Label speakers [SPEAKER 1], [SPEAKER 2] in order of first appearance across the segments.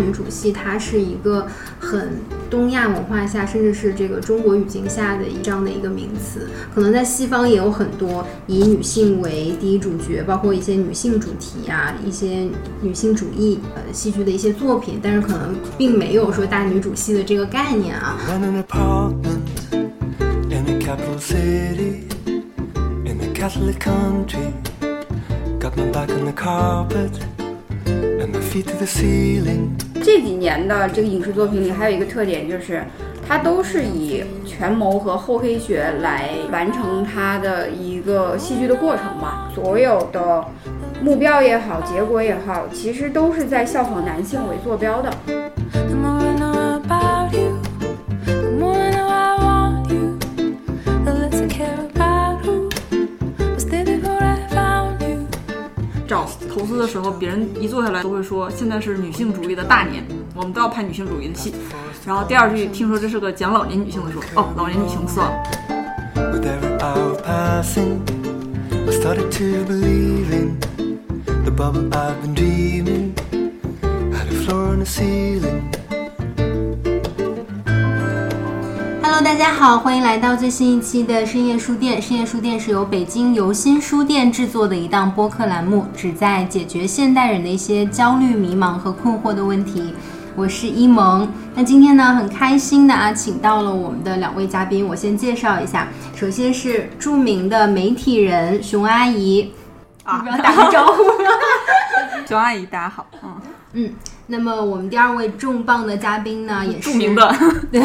[SPEAKER 1] 女主戏，它是一个很东亚文化下，甚至是这个中国语境下的一这样的一个名词。可能在西方也有很多以女性为第一主角，包括一些女性主题啊，一些女性主义呃戏剧的一些作品，但是可能并没有说大女主戏的这个概念啊。
[SPEAKER 2] In an apartment, in a city, in a Catholic country, got my back on the carpet and my feet to the ceiling.
[SPEAKER 3] 这几年的这个影视作品里，还有一个特点就是，它都是以权谋和厚黑学来完成它的一个戏剧的过程吧。所有的目标也好，结果也好，其实都是在效仿男性为坐标的。
[SPEAKER 4] 投资的时候，别人一坐下来都会说，现在是女性主义的大年，我们都要拍女性主义的戏。然后第二句听说这是个讲老年女性的，说哦，老年女性算了。
[SPEAKER 1] Hello，大家好，欢迎来到最新一期的深夜书店。深夜书店是由北京游心书店制作的一档播客栏目，旨在解决现代人的一些焦虑、迷茫和困惑的问题。我是一萌，那今天呢，很开心的啊，请到了我们的两位嘉宾，我先介绍一下，首先是著名的媒体人熊阿姨，
[SPEAKER 4] 啊
[SPEAKER 1] 不要打个招呼？
[SPEAKER 4] 熊阿姨，大家好，嗯，
[SPEAKER 1] 嗯，那么我们第二位重磅的嘉宾呢，也是
[SPEAKER 4] 著名的。
[SPEAKER 1] 对，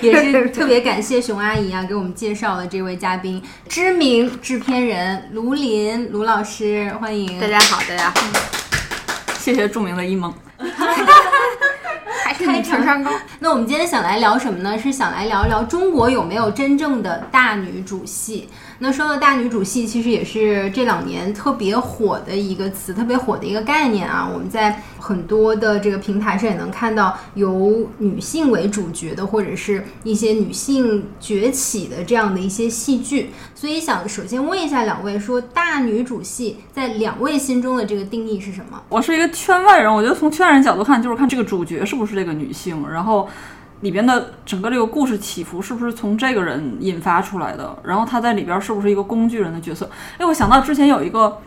[SPEAKER 1] 也是 特别感谢熊阿姨啊，给我们介绍了这位嘉宾，知名制片人卢林卢老师，欢迎。
[SPEAKER 3] 大家好，大家好，
[SPEAKER 4] 谢谢著名的一萌。
[SPEAKER 3] 还是你情商高。
[SPEAKER 1] 那我们今天想来聊什么呢？是想来聊聊中国有没有真正的大女主戏。那说到大女主戏，其实也是这两年特别火的一个词，特别火的一个概念啊。我们在很多的这个平台上也能看到由女性为主角的，或者是一些女性崛起的这样的一些戏剧。所以想首先问一下两位，说大女主戏在两位心中的这个定义是什么？
[SPEAKER 4] 我是一个圈外人，我觉得从圈外人角度看，就是看这个主角是不是这个女性，然后里边的整个这个故事起伏是不是从这个人引发出来的，然后他在里边是不是一个工具人的角色。哎，我想到之前有一个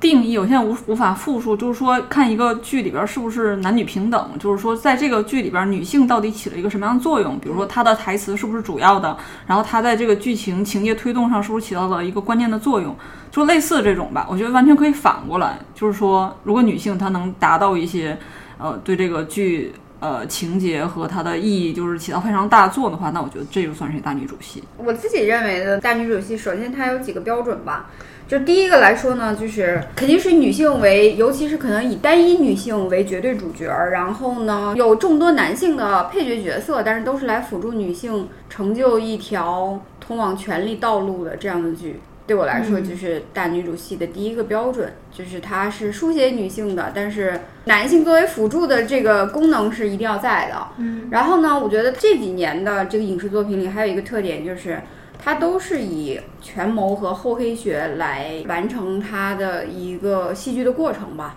[SPEAKER 4] 定义，我现在无无法复述，就是说看一个剧里边是不是男女平等，就是说在这个剧里边女性到底起了一个什么样的作用，比如说她的台词是不是主要的，然后她在这个剧情情节推动上是不是起到了一个关键的作用。就类似这种吧，我觉得完全可以反过来，就是说，如果女性她能达到一些，呃，对这个剧呃情节和它的意义就是起到非常大作的话，那我觉得这就算是大女主戏。
[SPEAKER 3] 我自己认为的大女主戏，首先它有几个标准吧。就第一个来说呢，就是肯定是女性为，尤其是可能以单一女性为绝对主角，然后呢有众多男性的配角角色，但是都是来辅助女性成就一条通往权力道路的这样的剧。对我来说，就是大女主戏的第一个标准，就是它是书写女性的，但是男性作为辅助的这个功能是一定要在的。
[SPEAKER 1] 嗯，
[SPEAKER 3] 然后呢，我觉得这几年的这个影视作品里还有一个特点，就是它都是以权谋和厚黑学来完成它的一个戏剧的过程吧。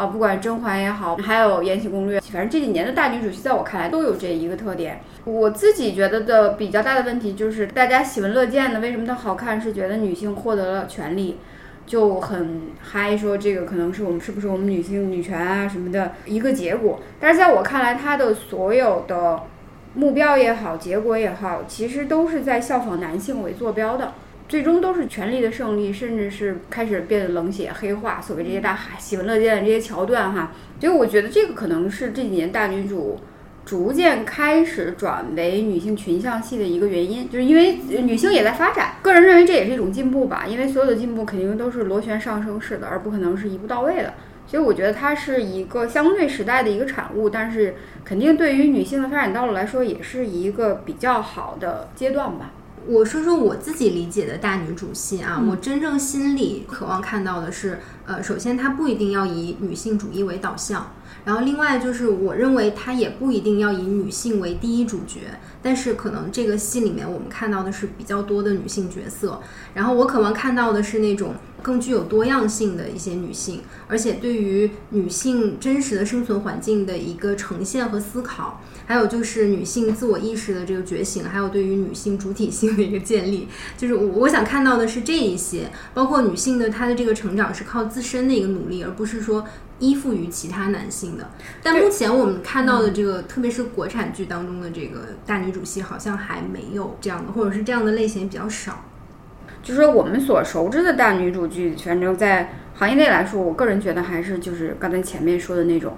[SPEAKER 3] 啊，不管甄嬛也好，还有《延禧攻略》，反正这几年的大女主戏，在我看来都有这一个特点。我自己觉得的比较大的问题就是，大家喜闻乐见的，为什么它好看？是觉得女性获得了权利，就很嗨，说这个可能是我们是不是我们女性女权啊什么的一个结果。但是在我看来，它的所有的目标也好，结果也好，其实都是在效仿男性为坐标的。最终都是权力的胜利，甚至是开始变得冷血黑化，所谓这些大海喜闻乐见的这些桥段哈，所以我觉得这个可能是这几年大女主逐渐开始转为女性群像戏的一个原因，就是因为女性也在发展。个人认为这也是一种进步吧，因为所有的进步肯定都是螺旋上升式的，而不可能是一步到位的。所以我觉得它是一个相对时代的一个产物，但是肯定对于女性的发展道路来说，也是一个比较好的阶段吧。
[SPEAKER 1] 我说说我自己理解的大女主戏啊，我真正心里渴望看到的是，呃，首先它不一定要以女性主义为导向，然后另外就是我认为它也不一定要以女性为第一主角，但是可能这个戏里面我们看到的是比较多的女性角色，然后我渴望看到的是那种更具有多样性的一些女性，而且对于女性真实的生存环境的一个呈现和思考，还有就是女性自我意识的这个觉醒，还有对于女性主体性的一个建立，就是我我想看到的是这一些，包括女性的她的这个成长是靠自身的一个努力，而不是说依附于其他男性的。但目前我们看到的这个，特别是国产剧当中的这个大女主戏，好像还没有这样的，或者是这样的类型比较少。
[SPEAKER 3] 就是说我们所熟知的大女主剧，反正在行业内来说，我个人觉得还是就是刚才前面说的那种。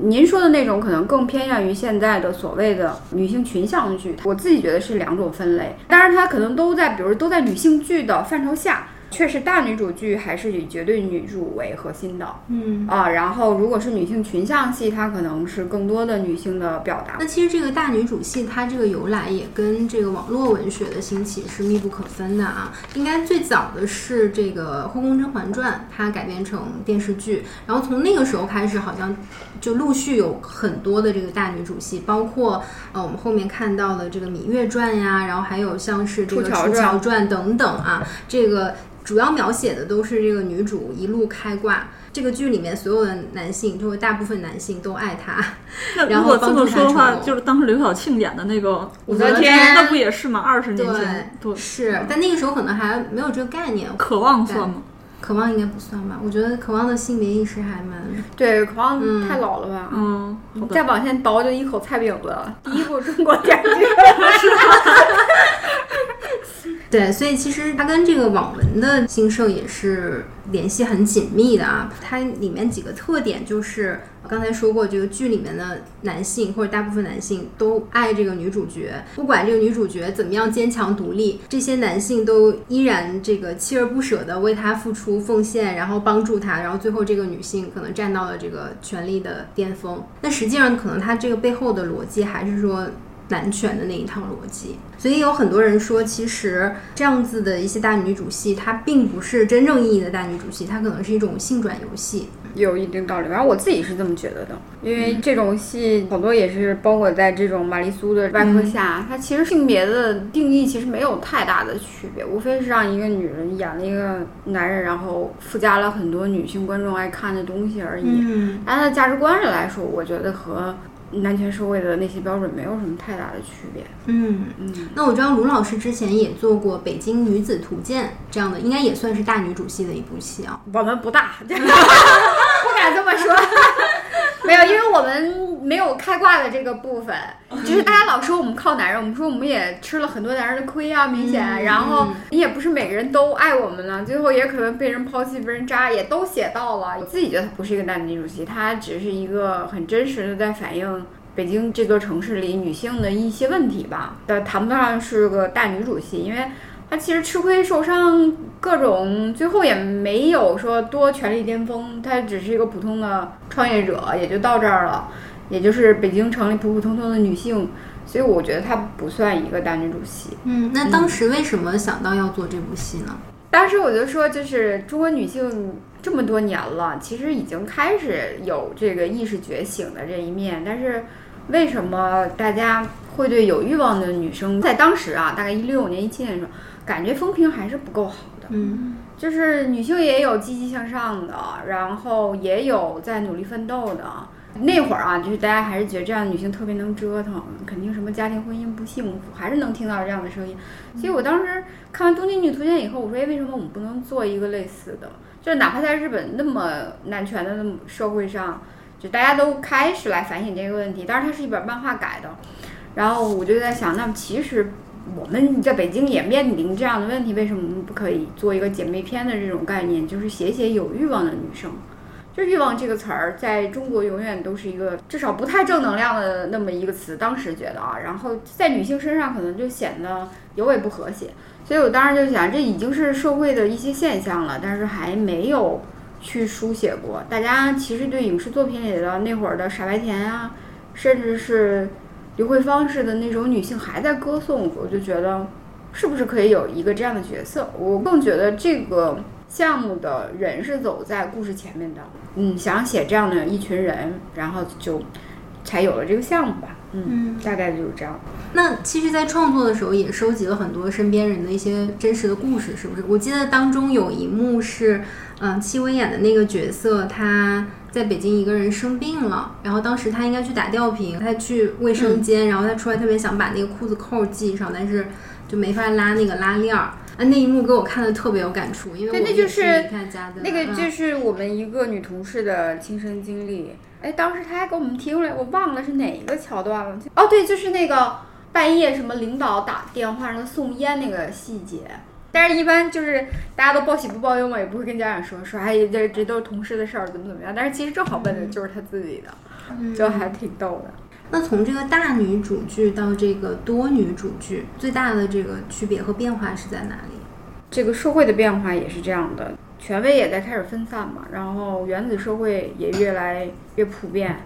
[SPEAKER 3] 您说的那种可能更偏向于现在的所谓的女性群像剧，我自己觉得是两种分类。当然，它可能都在，比如都在女性剧的范畴下，确实大女主剧还是以绝对女主为核心的
[SPEAKER 1] 嗯，
[SPEAKER 3] 啊。然后，如果是女性群像戏，它可能是更多的女性的表达
[SPEAKER 1] 那。其实这个大女主戏，它这个由来也跟这个网络文学的兴起是密不可分的啊。应该最早的是这个《后宫甄嬛传》，它改编成电视剧，然后从那个时候开始，好像就陆续有很多的这个大女主戏，包括呃我们后面看到的这个《芈月传》呀，然后还有像是这个《
[SPEAKER 3] 楚乔传》
[SPEAKER 1] 等等啊，这个主要描写的都是这个女主一路开挂。这个剧里面所有的男性，就是大部分男性都爱她，
[SPEAKER 4] 那
[SPEAKER 1] 然
[SPEAKER 4] 如果这么
[SPEAKER 1] 后帮助她
[SPEAKER 4] 说的话，就是当时刘晓庆演的那个
[SPEAKER 1] 武
[SPEAKER 3] 则天
[SPEAKER 4] 那不也是吗？二十年前，对，
[SPEAKER 1] 是，但那个时候可能还没有这个概念。
[SPEAKER 4] 渴望算吗？
[SPEAKER 1] 渴望应该不算吧？我觉得渴望的性别意识还蛮……
[SPEAKER 3] 对，可能
[SPEAKER 1] 嗯
[SPEAKER 3] 太老了吧？
[SPEAKER 4] 嗯，
[SPEAKER 3] 再往前倒就一口菜饼子了。第 一部中国电视剧，
[SPEAKER 1] 对，所以其实它跟这个网文的兴盛也是联系很紧密的啊。它里面几个特点就是刚才说过，这个剧里面的男性或者大部分男性都爱这个女主角，不管这个女主角怎么样坚强独立，这些男性都依然这个锲而不舍的为她付出奉献，然后帮助她，然后最后这个女性可能站到了这个权力的巅峰。那实际上可能它这个背后的逻辑还是说。男权的那一套逻辑，所以有很多人说，其实这样子的一些大女主戏，它并不是真正意义的大女主戏，它可能是一种性转游戏。
[SPEAKER 3] 有一定道理。反正我自己是这么觉得的，因为这种戏好多也是包裹在这种玛丽苏的外壳下，它其实性别的定义其实没有太大的区别，无非是让一个女人演了一个男人，然后附加了很多女性观众爱看的东西而已。
[SPEAKER 1] 嗯，
[SPEAKER 3] 但它的价值观上来说，我觉得和男权社会的那些标准没有什么太大的区别。
[SPEAKER 1] 嗯，
[SPEAKER 3] 嗯，
[SPEAKER 1] 那我知道卢老师之前也做过《北京女子图鉴》这样的，应该也算是大女主戏的一部戏啊。
[SPEAKER 3] 我们不大，不敢这么说。没有，因为我们没有开挂的这个部分，就是大家老说我们靠男人，我们说我们也吃了很多男人的亏啊，明显。
[SPEAKER 1] 嗯
[SPEAKER 3] 然后你也不是每个人都爱我们了，最后也可能被人抛弃、被人渣，也都写到了。我自己觉得她不是一个大女主戏，她只是一个很真实的在反映。北京这座城市里女性的一些问题吧，但谈不上是个大女主戏，因为她其实吃亏受伤各种，最后也没有说多权力巅峰，她只是一个普通的创业者，也就到这儿了，也就是北京城里普普通通的女性，所以我觉得她不算一个大女主戏。
[SPEAKER 1] 嗯，那当时为什么想到要做这部戏呢？
[SPEAKER 3] 当时我就说，就是中国女性这么多年了，其实已经开始有这个意识觉醒的这一面，但是为什么大家会对有欲望的女生在当时啊，大概一六年、一七年的时候，感觉风评还是不够好的？
[SPEAKER 1] 嗯
[SPEAKER 3] 就是女性也有积极向上的，然后也有在努力奋斗的。那会儿啊，就是大家还是觉得这样的女性特别能折腾，肯定什么家庭婚姻不幸福，还是能听到这样的声音。所以我当时看完《东京女图鉴》以后，我说，哎，为什么我们不能做一个类似的？就是哪怕在日本那么男权的那么社会上，就大家都开始来反省这个问题。当然，它是一本漫画改的。然后我就在想，那么其实我们在北京也面临这样的问题，为什么我们不可以做一个姐妹篇的这种概念，就是写写有欲望的女生？就欲望这个词儿，在中国永远都是一个至少不太正能量的那么一个词。当时觉得啊，然后在女性身上可能就显得尤为不和谐。所以我当时就想，这已经是社会的一些现象了，但是还没有去书写过。大家其实对影视作品里的那会儿的傻白甜啊，甚至是刘慧芳式的那种女性还在歌颂，我就觉得是不是可以有一个这样的角色？我更觉得这个项目的人是走在故事前面的。嗯，想写这样的一群人，然后就才有了这个项目吧。嗯，大概就是这样。
[SPEAKER 1] 那其实，在创作的时候也收集了很多身边人的一些真实的故事，是不是？我记得当中有一幕是，嗯、戚薇演的那个角色，他在北京一个人生病了，然后当时他应该去打吊瓶，他去卫生间，然后他出来特别想把那个裤子扣系上，但是就没法拉那个拉链儿。啊，那一幕给我看的特别有感触，因为
[SPEAKER 3] 对
[SPEAKER 1] 我
[SPEAKER 3] 那就是那个
[SPEAKER 1] 嗯
[SPEAKER 3] 就是我们一个女同事的亲身经历。哎，当时她还给我们提出来，我忘了是哪一个桥段了。哦，对，就是那个半夜什么领导打电话让他送烟那个细节。但是，一般就是大家都报喜不报忧嘛，也不会跟家长说说，哎，这这都是同事的事儿，怎么怎么样。但是其实正好问的就是他自己的，
[SPEAKER 1] 嗯
[SPEAKER 3] 就还挺逗的。
[SPEAKER 1] 那从这个大女主剧到这个多女主剧，最大的这个区别和变化是在哪里？
[SPEAKER 3] 这个社会的变化也是这样的，权威也在开始分散嘛，然后原子社会也越来越普遍，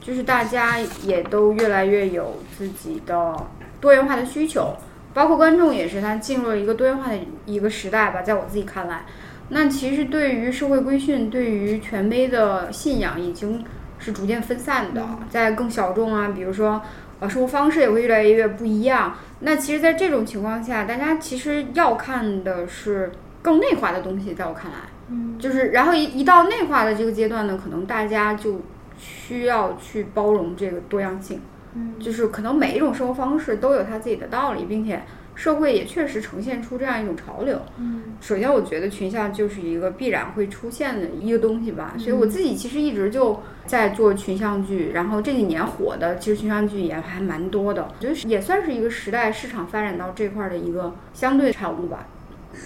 [SPEAKER 3] 就是大家也都越来越有自己的多元化的需求，包括观众也是，他进入了一个多元化的一个时代吧，在我自己看来，那其实对于社会规训、对于权威的信仰已经是逐渐分散的，在更小众啊，比如说呃生活方式也会越来越不一样。那其实，在这种情况下，大家其实要看的是更内化的东西，在我看来，
[SPEAKER 1] 嗯，
[SPEAKER 3] 就是然后一一到内化的这个阶段呢，可能大家就需要去包容这个多样性，
[SPEAKER 1] 嗯
[SPEAKER 3] 就是可能每一种生活方式都有它自己的道理，并且社会也确实呈现出这样一种潮流。
[SPEAKER 1] 嗯
[SPEAKER 3] 首先，我觉得群像就是一个必然会出现的一个东西吧，所以我自己其实一直就在做群像剧，然后这几年火的其实群像剧也还蛮多的，我觉得也算是一个时代市场发展到这块儿的一个相对产物吧。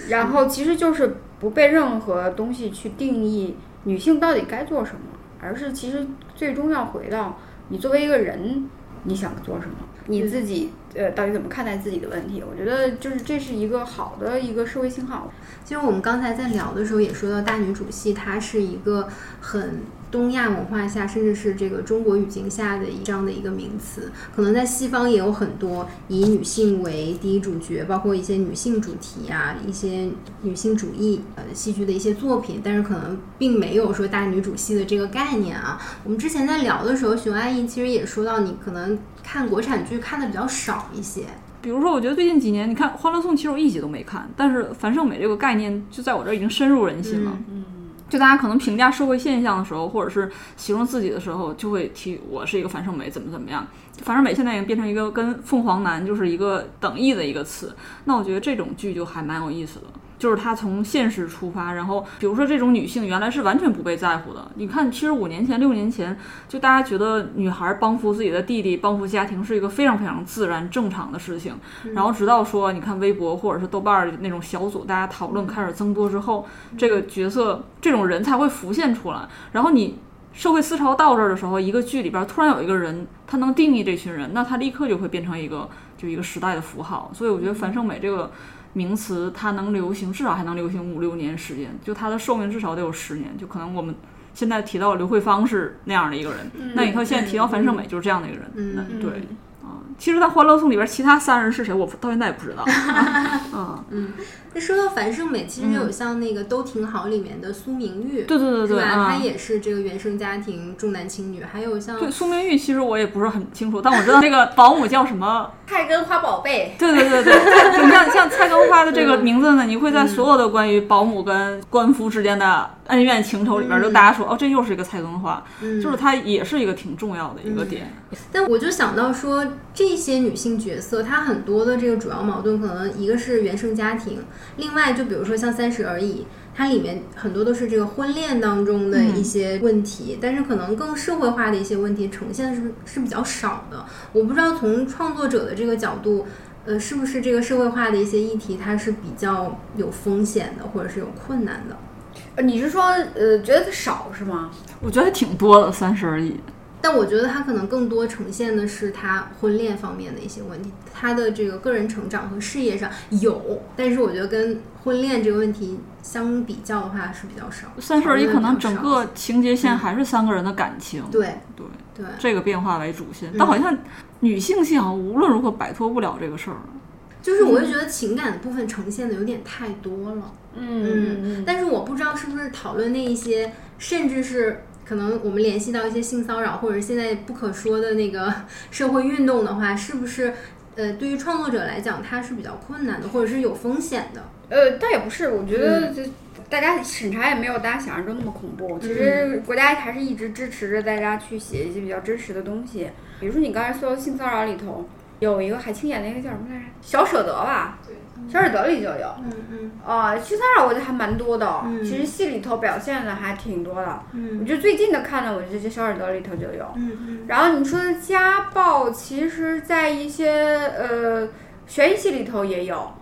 [SPEAKER 3] 然后其实就是不被任何东西去定义女性到底该做什么，而是其实最终要回到你作为一个人，你想做什么，你自己呃到底怎么看待自己的问题。我觉得就是这是一个好的一个社会信号。
[SPEAKER 1] 其实我们刚才在聊的时候也说到，大女主戏它是一个很东亚文化下，甚至是这个中国语境下的一这样的一个名词。可能在西方也有很多以女性为第一主角，包括一些女性主题啊，一些女性主义呃戏剧的一些作品，但是可能并没有说大女主戏的这个概念啊。我们之前在聊的时候，熊阿姨其实也说到，你可能看国产剧看的比较少一些。
[SPEAKER 4] 比如说，我觉得最近几年，你看《欢乐颂》，其实我一集都没看，但是樊胜美这个概念就在我这儿已经深入人心了。
[SPEAKER 3] 嗯，
[SPEAKER 4] 就大家可能评价社会现象的时候，或者是形容自己的时候，就会提我是一个樊胜美怎么怎么样。樊胜美现在已经变成一个跟凤凰男就是一个等义的一个词。那我觉得这种剧就还蛮有意思的，就是她从现实出发，然后比如说这种女性原来是完全不被在乎的。你看，其实五年前、六年前，就大家觉得女孩帮扶自己的弟弟、帮扶家庭是一个非常非常自然正常的事情。然后直到说，你看微博或者是豆瓣儿那种小组，大家讨论开始增多之后，这个角色这种人才会浮现出来。然后你社会思潮到这儿的时候，一个剧里边突然有一个人，他能定义这群人，那他立刻就会变成一个就一个时代的符号。所以我觉得樊胜美这个名词，它能流行，至少还能流行五六年时间，就它的寿命至少得有十年。就可能我们现在提到刘慧芳是那样的一个人，那你看现在提到樊胜美就是这样的一个人，
[SPEAKER 1] 嗯
[SPEAKER 4] 那对。啊，其实，在《欢乐颂》里边，其他三人是谁，我到现在也不知道。嗯嗯，
[SPEAKER 1] 那说到樊胜美，其实有像那个《都挺好》里面的苏明玉，
[SPEAKER 4] 对对对对，
[SPEAKER 1] 是吧？
[SPEAKER 4] 啊
[SPEAKER 1] 她也是这个原生家庭重男轻女，还有像
[SPEAKER 4] 对苏明玉，其实我也不是很清楚，但我知道那个保姆叫什么。
[SPEAKER 3] 菜根花宝贝，
[SPEAKER 4] 对对对对，你 像像蔡根花的这个名字呢，你会在所有的关于保姆跟官夫之间的恩怨情仇里边，就大家说哦，这又是一个蔡根花，
[SPEAKER 1] 嗯
[SPEAKER 4] 就是它也是一个挺重要的一个点。
[SPEAKER 1] 但我就想到说，这些女性角色，她很多的这个主要矛盾，可能一个是原生家庭，另外就比如说像《三十而已》，它里面很多都是这个婚恋当中的一些问题，但是可能更社会化的一些问题呈现的是是比较少的。我不知道从创作者的这个角度。呃，是不是这个社会化的一些议题，它是比较有风险的，或者是有困难的？
[SPEAKER 3] 呃你是说呃觉得它少是吗？
[SPEAKER 4] 我觉得还挺多的，三十而已。
[SPEAKER 1] 但我觉得他可能更多呈现的是他婚恋方面的一些问题，他的这个个人成长和事业上有，但是我觉得跟婚恋这个问题相比较的话是比较少。
[SPEAKER 4] 三十而已可能整个情节线还是三个人的感情，对
[SPEAKER 1] 对对，
[SPEAKER 4] 这个变化为主线，但好像女性戏好像无论如何摆脱不了这个事儿。
[SPEAKER 1] 就是我就觉得情感的部分呈现的有点太多了。
[SPEAKER 3] 嗯嗯
[SPEAKER 1] 但是我不知道是不是讨论那一些，甚至是可能我们联系到一些性骚扰，或者现在不可说的那个 社会运动的话，是不是呃对于创作者来讲，它是比较困难的，或者是有风险的？
[SPEAKER 3] 呃，倒也不是，我觉得这大家审查也没有大家想象中那么恐怖。其实国家还是一直支持着大家去写一些比较真实的东西。比如说你刚才说的性骚扰里头，有一个海清演那个叫什么来着？小舍得吧？对，小耳朵里就有。
[SPEAKER 1] 嗯嗯
[SPEAKER 3] 啊，性骚扰我觉得还蛮多的，
[SPEAKER 1] 嗯
[SPEAKER 3] 其实戏里头表现的还挺多的。我
[SPEAKER 1] 嗯
[SPEAKER 3] 觉得最近的看的，我觉得这小耳朵里头就有。
[SPEAKER 1] 嗯嗯
[SPEAKER 3] 然后你说的家暴，其实在一些呃悬疑戏里头也有，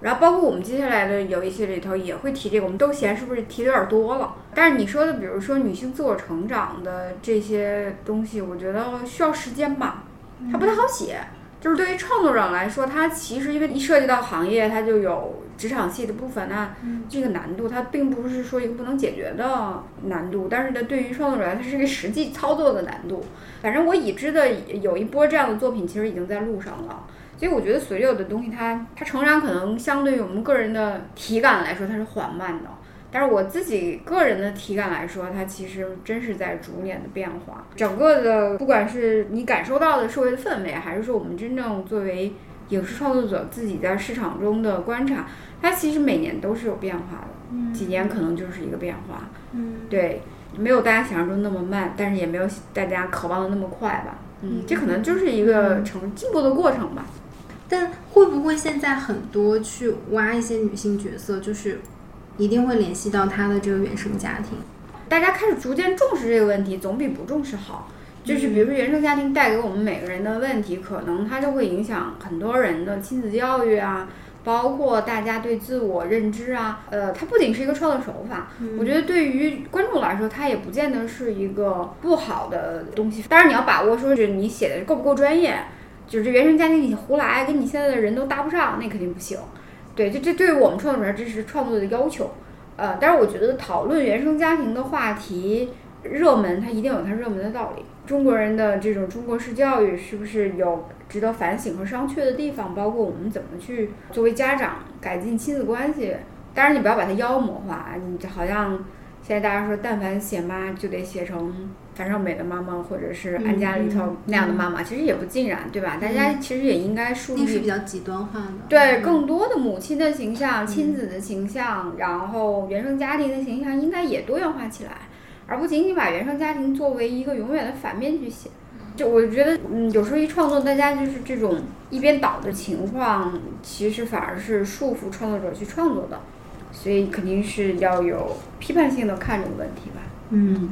[SPEAKER 3] 然后包括我们接下来的有一些里头也会提这个，我们都嫌是不是提的有点多了？但是你说的，比如说女性自我成长的这些东西，我觉得需要时间吧，它不太好写。就是对于创作者来说，它其实因为一涉及到行业，它就有职场戏的部分，那这个难度它并不是说一个不能解决的难度，但是呢，对于创作者来说，它是一个实际操作的难度。反正我已知的有一波这样的作品，其实已经在路上了。所以我觉得所有的东西它，它成长可能相对于我们个人的体感来说，它是缓慢的。但是我自己个人的体感来说，它其实真是在逐年的变化。整个的，不管是你感受到的社会的氛围，还是说我们真正作为影视创作者自己在市场中的观察，它其实每年都是有变化的。几年可能就是一个变化。
[SPEAKER 1] 嗯
[SPEAKER 3] 对，没有大家想象中那么慢，但是也没有大家渴望的那么快吧。嗯，这可能就是一个成进步的过程吧。
[SPEAKER 1] 但会不会现在很多去挖一些女性角色，就是一定会联系到他的这个原生家庭？
[SPEAKER 3] 大家开始逐渐重视这个问题，总比不重视好。就是比如说原生家庭带给我们每个人的问题，可能它就会影响很多人的亲子教育啊，包括大家对自我认知啊。呃，它不仅是一个创作手法，我觉得对于观众来说，它也不见得是一个不好的东西。当然你要把握说是你写的够不够专业，就是这原生家庭你胡来，跟你现在的人都搭不上，那肯定不行。对，这这对于我们创作者这是创作的要求。呃，但是我觉得讨论原生家庭的话题热门，它一定有它热门的道理。中国人的这种中国式教育是不是有值得反省和商榷的地方？包括我们怎么去作为家长改进亲子关系。当然，你不要把它妖魔化，你就好像现在大家说，但凡写妈就得写成樊胜美的妈妈，或者是安家里头那样的妈妈，其实也不尽然，对吧？大家其实也应该树立
[SPEAKER 1] 那是比较极端化的。
[SPEAKER 3] 对，
[SPEAKER 1] 嗯
[SPEAKER 3] 更多的母亲的形象、亲子的形象，然后原生家庭的形象应该也多元化起来，而不仅仅把原生家庭作为一个永远的反面去写。就我觉得，嗯，有时候一创作，大家就是这种一边倒的情况，其实反而是束缚创作者去创作的，所以肯定是要有批判性的看这个问题吧。
[SPEAKER 1] 嗯，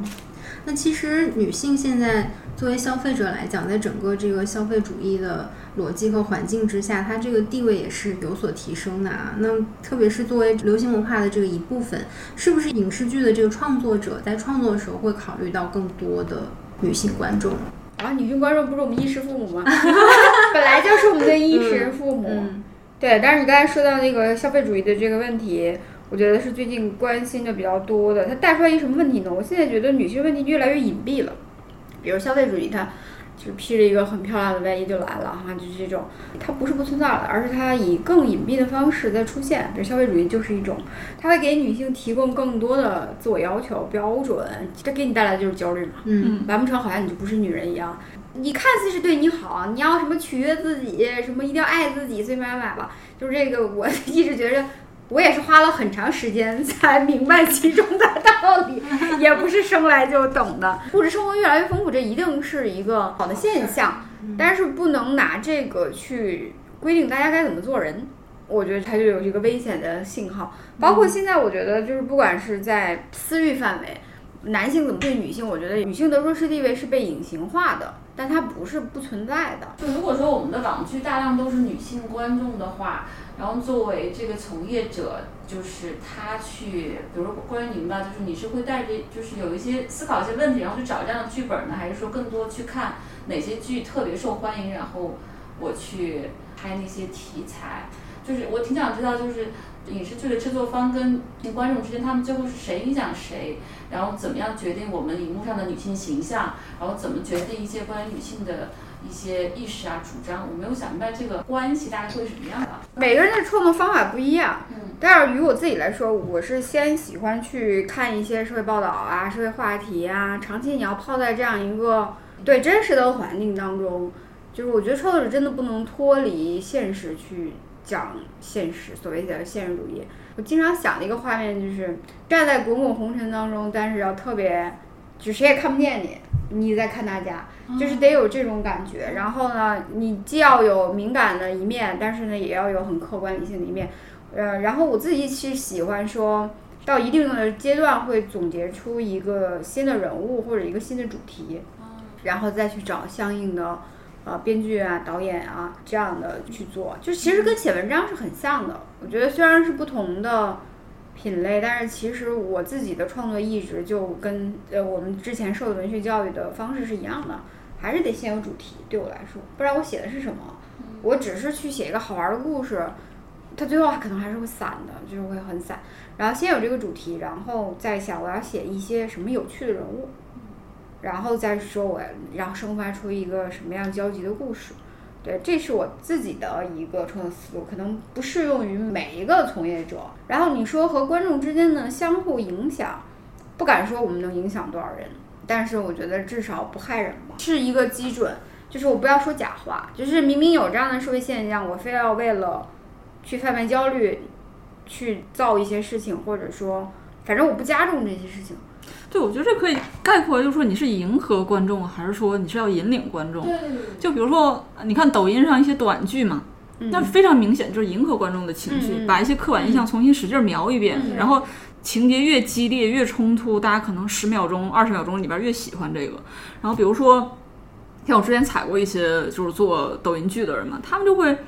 [SPEAKER 1] 那其实女性现在作为消费者来讲，在整个这个消费主义的逻辑和环境之下，她这个地位也是有所提升的啊。那特别是作为流行文化的这个一部分，是不是影视剧的这个创作者在创作的时候会考虑到更多的女性观众？
[SPEAKER 3] 啊，女性观众不是我们衣食父母吗？本来就是我们的衣食父母。
[SPEAKER 1] 嗯
[SPEAKER 3] 对，但是你刚才说到那个消费主义的这个问题，我觉得是最近关心的比较多的。它带出来一个什么问题呢？我现在觉得女性问题越来越隐蔽了。比如消费主义，它就披着一个很漂亮的外衣就来了哈，就是这种，它不是不存在了，而是它以更隐蔽的方式在出现。比如消费主义就是一种，它会给女性提供更多的自我要求标准，这给你带来的就是焦虑嘛。
[SPEAKER 1] 嗯
[SPEAKER 3] 完不成，好像你就不是女人一样。你看似是对你好，你要什么取悦自己，什么一定要爱自己，所以买买买吧。就是这个，我 一直觉着，我也是花了很长时间才明白其中的道理，也不是生来就懂的。物质生活越来越丰富，这一定是一个好的现象，但是不能拿这个去规定大家该怎么做人。我觉得它就有一个危险的信号。包括现在，我觉得就是不管是在私域范围，男性怎么对女性，我觉得女性的弱势地位是被隐形化的，但它不是不存在的。
[SPEAKER 4] 就如果说我们的网剧大量都是女性观众的话，然后作为这个从业者，就是他去，比如关于你们吧，就是你是会带着就是有一些思考一些问题，然后去找这样的剧本呢，还是说更多去看哪些剧特别受欢迎，然后我去拍那些题材？就是我挺想知道，就是影视剧的制作方跟观众之间，他们最后是谁影响谁，然后怎么样决定我们荧幕上的女性形象，然后怎么决定一些关于女性的一些意识啊、主张，我没有想明白这个关系大概会是什么样的。
[SPEAKER 3] 每个人的创作方法不一样，
[SPEAKER 4] 嗯
[SPEAKER 3] 但是于我自己来说，我是先喜欢去看一些社会报道啊、社会话题啊，长期你要泡在这样一个对真实的环境当中，就是我觉得创作者真的不能脱离现实去讲现实，所谓的现实主义。我经常想的一个画面就是站在滚滚红尘当中，但是要特别，就谁也看不见你，你在看大家，就是得有这种感觉。然后呢，你既要有敏感的一面，但是呢，也要有很客观理性的一面。呃，然后我自己是喜欢说到一定的阶段会总结出一个新的人物或者一个新的主题，然后再去找相应的呃编剧啊、导演啊这样的去做，就其实跟写文章是很像的。我觉得虽然是不同的品类，但是其实我自己的创作意志就跟呃我们之前受的文学教育的方式是一样的，还是得先有主题。对我来说，不然我写的是什么？我只是去写一个好玩的故事。它最后可能还是会散的，就是会很散。然后先有这个主题，然后再想我要写一些什么有趣的人物，然后再说我要生发出一个什么样交集的故事。对，这是我自己的一个创作思路，可能不适用于每一个从业者。然后你说和观众之间呢相互影响，不敢说我们能影响多少人，但是我觉得至少不害人吧，是一个基准。就是我不要说假话，就是明明有这样的社会现象，我非要为了去贩卖焦虑，去造一些事情，或者说，反正我不加重这些事情。
[SPEAKER 4] 对，我觉得这可以概括，就是说你是迎合观众，还是说你是要引领观众？就比如说，你看抖音上一些短剧嘛，那非常明显就是迎合观众的情绪，把一些刻板印象重新使劲描一遍，
[SPEAKER 3] 嗯
[SPEAKER 4] 然后情节越激烈越冲突，大家可能十秒钟、二十秒钟里边越喜欢这个。然后比如说，像我之前踩过一些就是做抖音剧的人嘛，他们就会。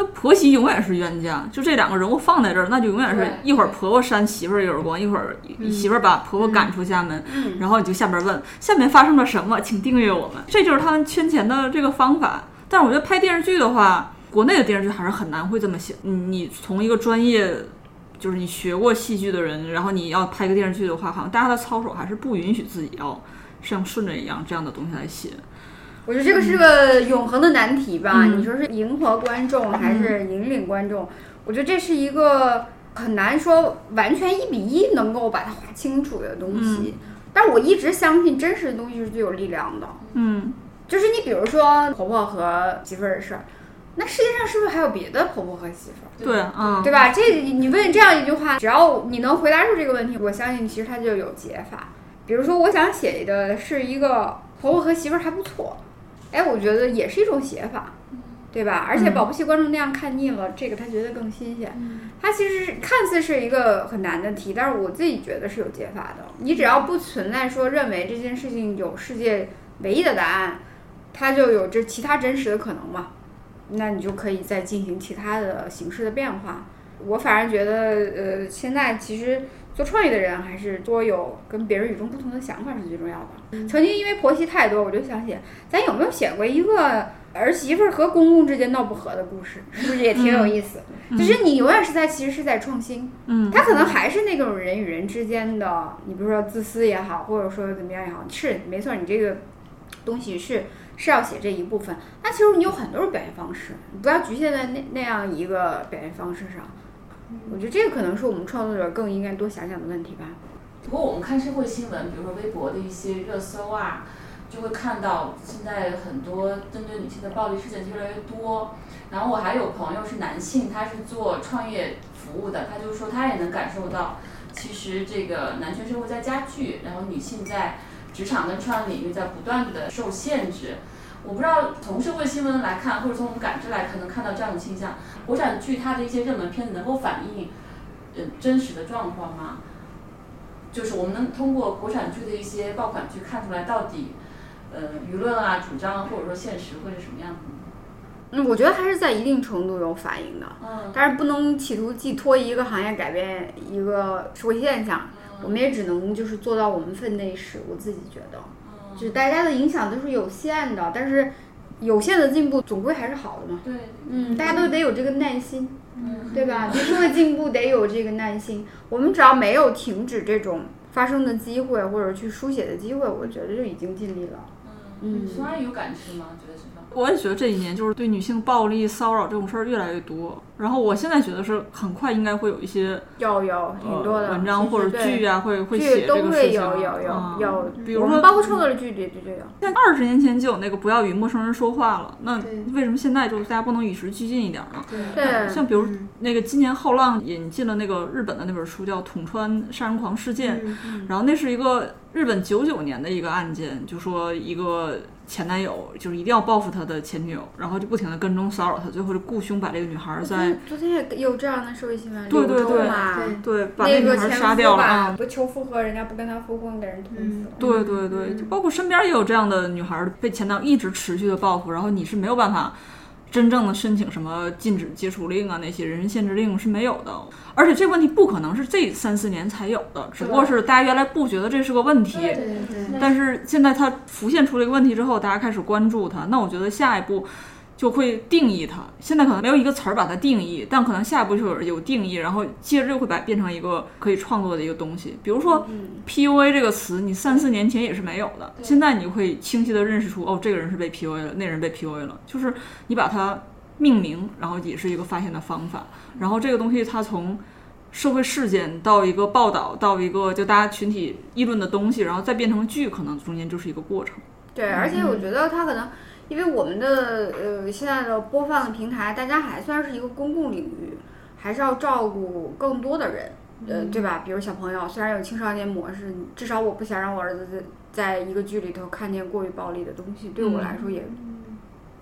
[SPEAKER 4] 那婆媳永远是冤家，就这两个人物放在这儿，那就永远是一会儿婆婆扇媳妇儿一耳光，一会儿媳妇儿把婆婆赶出家门，
[SPEAKER 3] 嗯
[SPEAKER 4] 然后你就下边问下面发生了什么，请订阅我们，这就是他们圈钱的这个方法。但是我觉得拍电视剧的话，国内的电视剧还是很难会这么写。你你从一个专业，就是你学过戏剧的人，然后你要拍个电视剧的话，好像大家的操守还是不允许自己要像顺着一样这样的东西来写。
[SPEAKER 3] 我觉得这个是个永恒的难题吧。
[SPEAKER 4] 嗯
[SPEAKER 3] 你说是迎合观众还是引领观众？我觉得这是一个很难说完全一比一能够把它画清楚的东西。但是我一直相信真实的东西是最有力量的。
[SPEAKER 4] 嗯，
[SPEAKER 3] 就是你比如说婆婆和媳妇儿的事儿，那世界上是不是还有别的婆婆和媳妇儿？
[SPEAKER 4] 对，嗯，
[SPEAKER 3] 对吧？这你问这样一句话，只要你能回答出这个问题，我相信其实它就有解法。比如说，我想写的是一个婆婆和媳妇儿还不错，哎，我觉得也是一种写法，对吧？而且保不齐观众那样看腻了，这个他觉得更新鲜。它其实看似是一个很难的题，但是我自己觉得是有解法的。你只要不存在说认为这件事情有世界唯一的答案，它就有这其他真实的可能嘛。那你就可以再进行其他的形式的变化。我反而觉得，呃，现在其实做创业的人还是多有跟别人与众不同的想法是最重要的。曾经因为婆媳太多，我就想写，咱有没有写过一个儿媳妇儿和公公之间闹不和的故事？是不是也挺有意思？就是你永远是在其实是在创新，
[SPEAKER 4] 嗯，
[SPEAKER 3] 他可能还是那种人与人之间的，你比如说自私也好，或者说怎么样也好，是没错，你这个东西是是要写这一部分。那其实你有很多种表现方式，你不要局限在那那样一个表现方式上。我觉得这个可能是我们创作者更应该多想想的问题吧。
[SPEAKER 5] 不过我们看社会新闻，比如说微博的一些热搜啊，就会看到现在很多针对女性的暴力事件越来越多。然后我还有朋友是男性，他是做创业服务的，他就说他也能感受到，其实这个男权社会在加剧，然后女性在职场跟创业领域在不断的受限制。我不知道从社会新闻来看，或者从我们感知来可，能看到这样的倾向。国产剧它的一些热门片子能够反映，呃，真实的状况吗？就是我们能通过国产剧的一些爆款剧看出来，到底，呃，舆论啊、主张或者说现实会是什么样子呢？
[SPEAKER 3] 嗯，我觉得还是在一定程度有反应的，
[SPEAKER 5] 嗯，
[SPEAKER 3] 但是不能企图寄托一个行业改变一个社会现象。我们也只能就是做到我们分内事。我自己觉得，就是大家的影响都是有限的，但是有限的进步总归还是好的嘛。
[SPEAKER 5] 对，
[SPEAKER 3] 嗯，大家都得有这个耐心，
[SPEAKER 5] 嗯，
[SPEAKER 3] 对吧？就社会进步得有这个耐心。我们只要没有停止这种发生的机会，或者去书写的机会，我觉得就已经尽力了。嗯
[SPEAKER 5] 苏阿姨有感知吗？觉得什么？
[SPEAKER 4] 我也觉得这一年就是对女性暴力骚扰这种事儿越来越多。然后我现在觉得是很快应该会有一些
[SPEAKER 3] 有有挺多的
[SPEAKER 4] 呃文章或者剧
[SPEAKER 3] 啊，
[SPEAKER 4] 啊，会会写这个事情。
[SPEAKER 3] 有有有
[SPEAKER 4] 啊
[SPEAKER 3] 有，
[SPEAKER 4] 比如说
[SPEAKER 3] 包括创作的剧里就就有。
[SPEAKER 4] 像二十年前就有那个不要与陌生人说话了，那为什么现在就是大家不能与时俱进一点呢？
[SPEAKER 3] 对，
[SPEAKER 4] 像比如那个今年后浪引进了那个日本的那本书叫《捅穿杀人狂事件》，然后那是一个日本九九年的一个案件，就说一个前男友就是一定要报复他的前女友，然后就不停的跟踪骚扰他，最后就雇凶把这个女孩在
[SPEAKER 3] 昨天也有这样的社会新闻，
[SPEAKER 4] 对对对
[SPEAKER 1] 对
[SPEAKER 4] 对把
[SPEAKER 3] 那
[SPEAKER 4] 女孩
[SPEAKER 3] 个
[SPEAKER 4] 杀掉了啊。
[SPEAKER 3] 不求复合，人家不跟他复婚，给人捅死了。
[SPEAKER 4] 对对对，就包括身边也有这样的女孩被前男友一直持续的报复，然后你是没有办法真正的申请什么禁止接触令啊，那些人身限制令是没有的。而且这个问题不可能是这三四年才有的，只不过是大家原来不觉得这是个问题，
[SPEAKER 1] 对对
[SPEAKER 4] 但是现在它浮现出这个问题之后，大家开始关注它，那我觉得下一步。就会定义它，现在可能没有一个词儿把它定义，但可能下一步就有有定义，然后接着就会把它变成一个可以创作的一个东西。比如说，PUA 这个词，你三四年前也是没有的，现在你会清晰的认识出，哦，这个人是被 PUA 了，那人被 PUA 了，就是你把它命名，然后也是一个发现的方法。然后这个东西它从社会事件到一个报道，到一个就大家群体议论的东西，然后再变成剧，可能中间就是一个过程。
[SPEAKER 3] 对，而且我觉得它可能，因为我们的呃现在的播放的平台，大家还算是一个公共领域，还是要照顾更多的人，呃，对吧？比如小朋友，虽然有青少年模式，至少我不想让我儿子在在一个剧里头看见过于暴力的东西，对我来说也，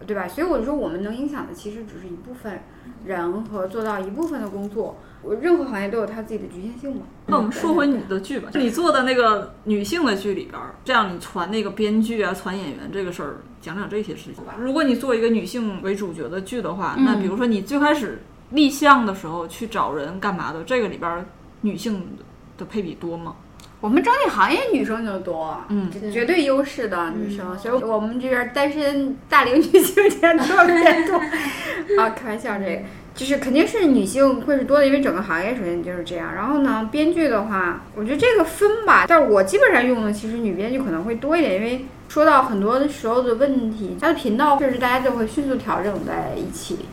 [SPEAKER 3] 对吧？所以我就说我们能影响的其实只是一部分人和做到一部分的工作，我任何行业都有它自己的局限性嘛。
[SPEAKER 4] 那我们说回你的剧吧，你做的那个女性的剧里边儿，这样你传那个编剧啊、传演员这个事儿，讲讲这些事情吧。如果你做一个女性为主角的剧的话，那比如说你最开始立项的时候去找人干嘛的，这个里边儿女性的配比多吗？
[SPEAKER 3] 我们整体行业女生就多，
[SPEAKER 4] 嗯
[SPEAKER 3] 绝对优势的女生，所以我们这边单身大龄女性也特别多 啊，开玩笑，这个就是肯定是女性会是多的，因为整个行业首先就是这样。然后呢，编剧的话，我觉得这个分吧，但是我基本上用的其实女编剧可能会多一点，因为说到很多的时候的问题，他的频道确实大家就会迅速调整在一起。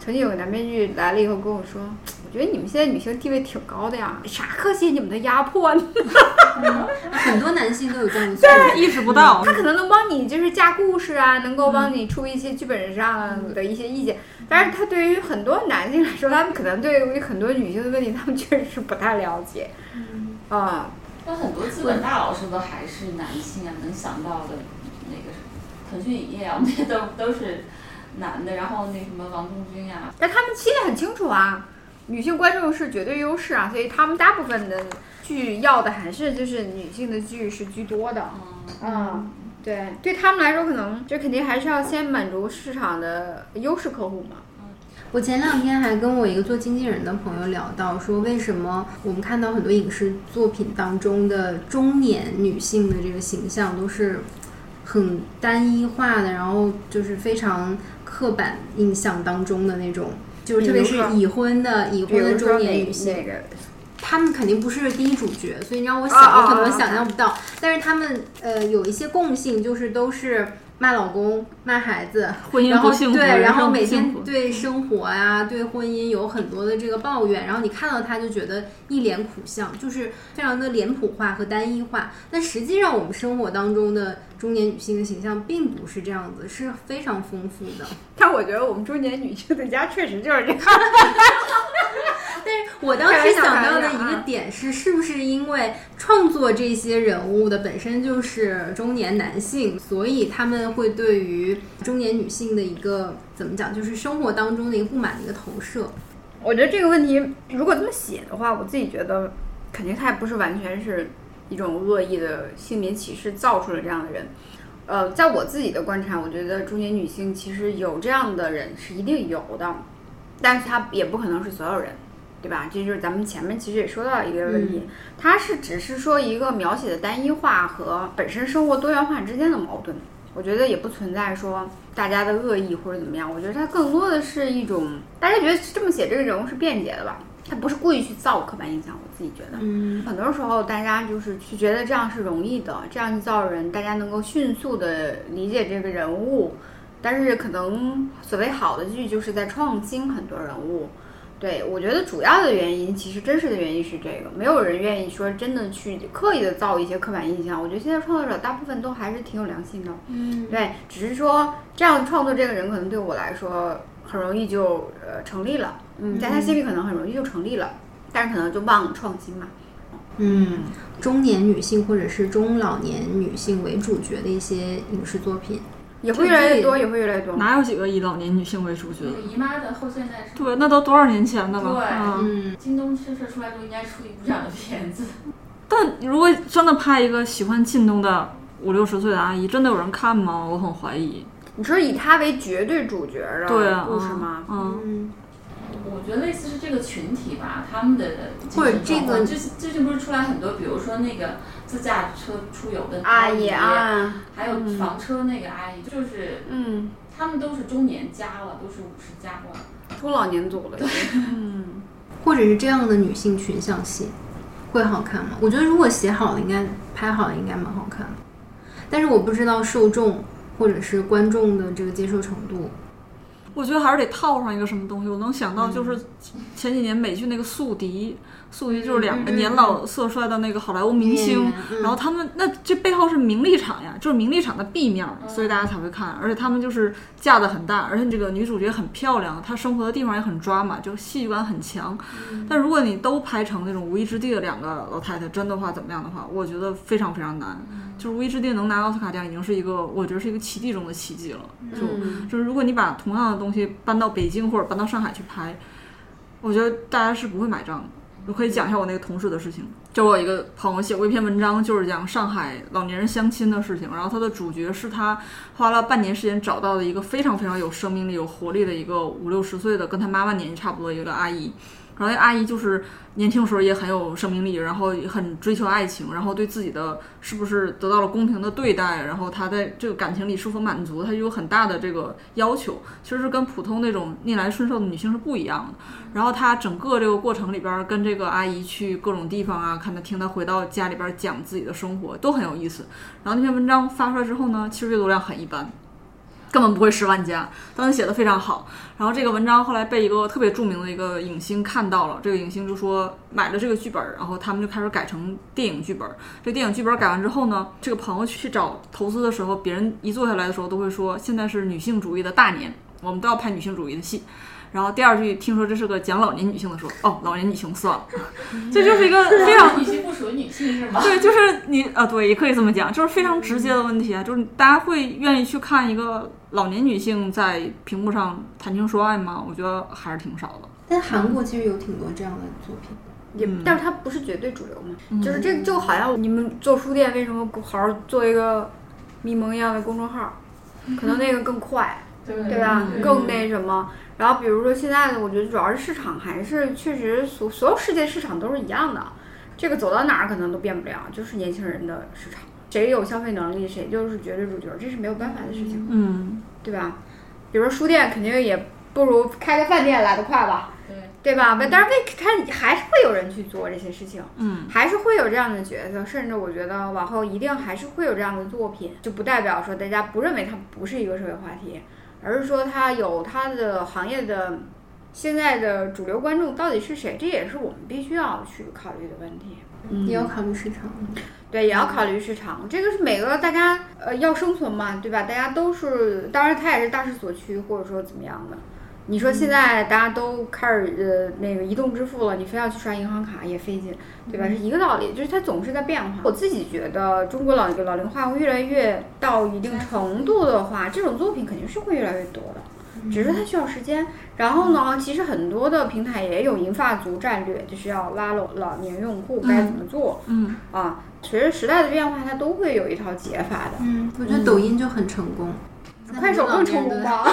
[SPEAKER 3] 曾经有个男编剧来了以后跟我说，我觉得你们现在女性地位挺高的呀，啥可惜你们的压迫呢？
[SPEAKER 1] 很多男性都有这样的 错觉。
[SPEAKER 4] 意识不到，
[SPEAKER 3] 他可能能帮你就是加故事啊，能够帮你出一些剧本上的一些意见。但是他对于很多男性来说，他们可能对于很多女性的问题，他们确实是不太了解。啊、
[SPEAKER 5] 那很多资本大佬是不是还是男性啊？能想到的那个腾讯影业啊，那些都都是男的。然后那什么王中军呀、
[SPEAKER 3] 但他们心里很清楚啊，女性观众是绝对优势啊，所以他们大部分的剧要的还是就是女性的剧是居多的。
[SPEAKER 5] 嗯，
[SPEAKER 3] 嗯，对，对他们来说，可能这肯定还是要先满足市场的优势客户嘛。
[SPEAKER 1] 我前两天还跟我一个做经纪人的朋友聊到，说为什么我们看到很多影视作品当中的中年女性的这个形象都是很单一化的，然后就是非常刻板印象当中的那种，就是特别是已婚的已婚的中年女性，
[SPEAKER 3] 那个
[SPEAKER 1] 他们肯定不是第一主角，所以你让我想，我可能
[SPEAKER 3] 啊
[SPEAKER 1] 想象不到。但是他们呃有一些共性，就是都是骂老公、骂孩子，
[SPEAKER 4] 婚姻
[SPEAKER 1] 然后
[SPEAKER 4] 不幸福，
[SPEAKER 1] 对，然后每。天对生活啊、对婚姻有很多的这个抱怨，然后你看到他就觉得一脸苦相，就是非常的脸谱化和单一化。但实际上，我们生活当中的中年女性的形象并不是这样子，是非常丰富的。
[SPEAKER 3] 但我觉得我们中年女性的家确实就是这样。
[SPEAKER 1] 但是我当时想到的一个点是，是不是因为创作这些人物的本身就是中年男性，所以他们会对于中年女性的一个怎么讲，就是生活当中的一个不满的一个投射。
[SPEAKER 3] 我觉得这个问题如果这么写的话，我自己觉得肯定他也不是完全是一种恶意的性别歧视造出了这样的人。呃，在我自己的观察，我觉得中年女性其实有这样的人是一定有的，但是他也不可能是所有人。对吧？这就是咱们前面其实也说到一个问题，它是只是说一个描写的单一化和本身生活多元化之间的矛盾。我觉得也不存在说大家的恶意或者怎么样，我觉得它更多的是一种大家觉得这么写这个人物是便捷的吧？他不是故意去造刻板印象，我自己觉得。
[SPEAKER 1] 嗯
[SPEAKER 3] 很多时候，大家就是去觉得这样是容易的，这样去造人，大家能够迅速的理解这个人物。但是可能所谓好的剧就是在创新很多人物。对我觉得主要的原因，其实真实的原因是这个，没有人愿意说真的去刻意的造一些刻板印象。我觉得现在创作者大部分都还是挺有良心的。
[SPEAKER 1] 嗯
[SPEAKER 3] 对，只是说这样创作这个人可能对我来说很容易就呃成立了，嗯，在他心里可能很容易就成立了，但是可能就忘了创新嘛。
[SPEAKER 1] 嗯，中年女性或者是中老年女性为主角的一些影视作品，
[SPEAKER 3] 也会越来越多，也会越来越多。
[SPEAKER 4] 哪有几个以老年女性为主角
[SPEAKER 5] 那？个姨妈的后现代是吧
[SPEAKER 4] 对，那都多少年前的了。
[SPEAKER 5] 对
[SPEAKER 4] 嗯
[SPEAKER 1] 嗯
[SPEAKER 5] 京东这事儿出来都应该出一部这样的片子。
[SPEAKER 4] 但如果真的拍一个喜欢靳东的五六十岁的阿姨，真的有人看吗？我很怀疑。
[SPEAKER 3] 你说以他为绝对主角的
[SPEAKER 4] 对啊，
[SPEAKER 3] 故事吗？
[SPEAKER 4] 嗯，
[SPEAKER 1] 嗯
[SPEAKER 5] 我觉得类似是这个群体吧，他们的
[SPEAKER 1] 或者这个
[SPEAKER 5] 最最近不是出来很多，比如说那个自驾车出游的
[SPEAKER 3] 阿
[SPEAKER 5] 姨
[SPEAKER 3] 姨，啊，
[SPEAKER 5] 还有房车那个阿姨，就是
[SPEAKER 3] 嗯，
[SPEAKER 5] 他们都是中年加了，都是五十加了。
[SPEAKER 3] 中老年组了，嗯，
[SPEAKER 1] 或者是这样的女性群像戏，会好看吗？我觉得如果写好了，应该拍好了，应该蛮好看的。但是我不知道受众或者是观众的这个接受程度。
[SPEAKER 4] 我觉得还是得套上一个什么东西。我能想到就是前几年美剧那个《宿敌》，宿敌就是两个年老色衰的那个好莱坞明星然后他们那这背后是名利场呀，就是名利场的 B 面儿，所以大家才会看。而且他们就是架的很大，而且这个女主角很漂亮，她生活的地方也很抓马，就戏剧感很强。但如果你都拍成那种无依之地的两个老太太，真的话怎么样的话，我觉得非常非常难。就是无依之地能拿奥斯卡奖，已经是一个我觉得是一个奇迹中的奇迹了。就
[SPEAKER 3] 嗯
[SPEAKER 4] 就是如果你把同样的东西搬到北京或者搬到上海去拍，我觉得大家是不会买账的。我可以讲一下我那个同事的事情，就我一个朋友写过一篇文章，就是讲上海老年人相亲的事情。然后他的主角是他花了半年时间找到的一个非常非常有生命力、有活力的一个五六十岁的，跟他妈妈年纪差不多一个阿姨。然后那阿姨就是年轻时候也很有生命力，然后也很追求爱情，然后对自己的是不是得到了公平的对待，然后她在这个感情里是否满足，她就有很大的这个要求，其实是跟普通那种逆来顺受的女性是不一样的。然后她整个这个过程里边儿跟这个阿姨去各种地方啊，看她听她回到家里边儿讲自己的生活都很有意思。然后那篇文章发出来之后呢，其实阅读量很一般。根本不会十万加，当时写的非常好。然后这个文章后来被一个特别著名的一个影星看到了，这个影星就说买了这个剧本，然后他们就开始改成电影剧本。这电影剧本改完之后呢，这个朋友去找投资的时候，别人一坐下来的时候都会说，现在是女性主义的大年，我们都要拍女性主义的戏。然后第二句听说这是个讲老年女性的说，哦，老年女性算了，这就是一个非常
[SPEAKER 5] 女性不属于女性是吗？
[SPEAKER 4] 对，就是你啊，对，也可以这么讲，就是非常直接的问题啊，就是大家会愿意去看一个老年女性在屏幕上谈情说爱吗？我觉得还是挺少的。
[SPEAKER 1] 但韩国其实有挺多这样的作品。
[SPEAKER 3] 也，
[SPEAKER 4] 嗯
[SPEAKER 3] 但是它不是绝对主流嘛，就是这就好像你们做书店为什么不好好做一个咪蒙一样的公众号，可能那个更快，
[SPEAKER 5] 对
[SPEAKER 3] 对吧？
[SPEAKER 5] 嗯
[SPEAKER 3] 更那什么。然后比如说现在的，我觉得主要是市场还是确实所所有世界市场都是一样的，这个走到哪儿可能都变不了，就是年轻人的市场，谁有消费能力谁就是绝对主角，这是没有办法的事情，
[SPEAKER 4] 嗯，
[SPEAKER 3] 对吧？比如说书店肯定也不如开个饭店来得快吧，
[SPEAKER 5] 对，
[SPEAKER 3] 对吧？但是为他还是会有人去做这些事情，
[SPEAKER 4] 嗯，
[SPEAKER 3] 还是会有这样的角色，甚至我觉得往后一定还是会有这样的作品，就不代表说大家不认为它不是一个社会话题，而是说它有它的行业的现在的主流观众到底是谁，这也是我们必须要去考虑的问题。嗯
[SPEAKER 1] 也要考虑市场。
[SPEAKER 3] 对，也要考虑市场，这个是每个大家呃要生存嘛，对吧？大家都是，当然它也是大势所趋，或者说怎么样的。你说现在大家都开始呃那个移动支付了，你非要去刷银行卡也费劲，对吧？是一个道理，就是它总是在变化。我自己觉得中国老老龄化会越来越到一定程度的话，这种作品肯定是会越来越多的。只是它需要时间。然后呢，其实很多的平台也有银发族战略，就是要拉拢老年用户该怎么做。
[SPEAKER 4] 嗯
[SPEAKER 3] 啊，随着时代的变化，它都会有一套解法的。
[SPEAKER 1] 嗯，我觉得抖音就很成功，
[SPEAKER 3] 快手更成功吧？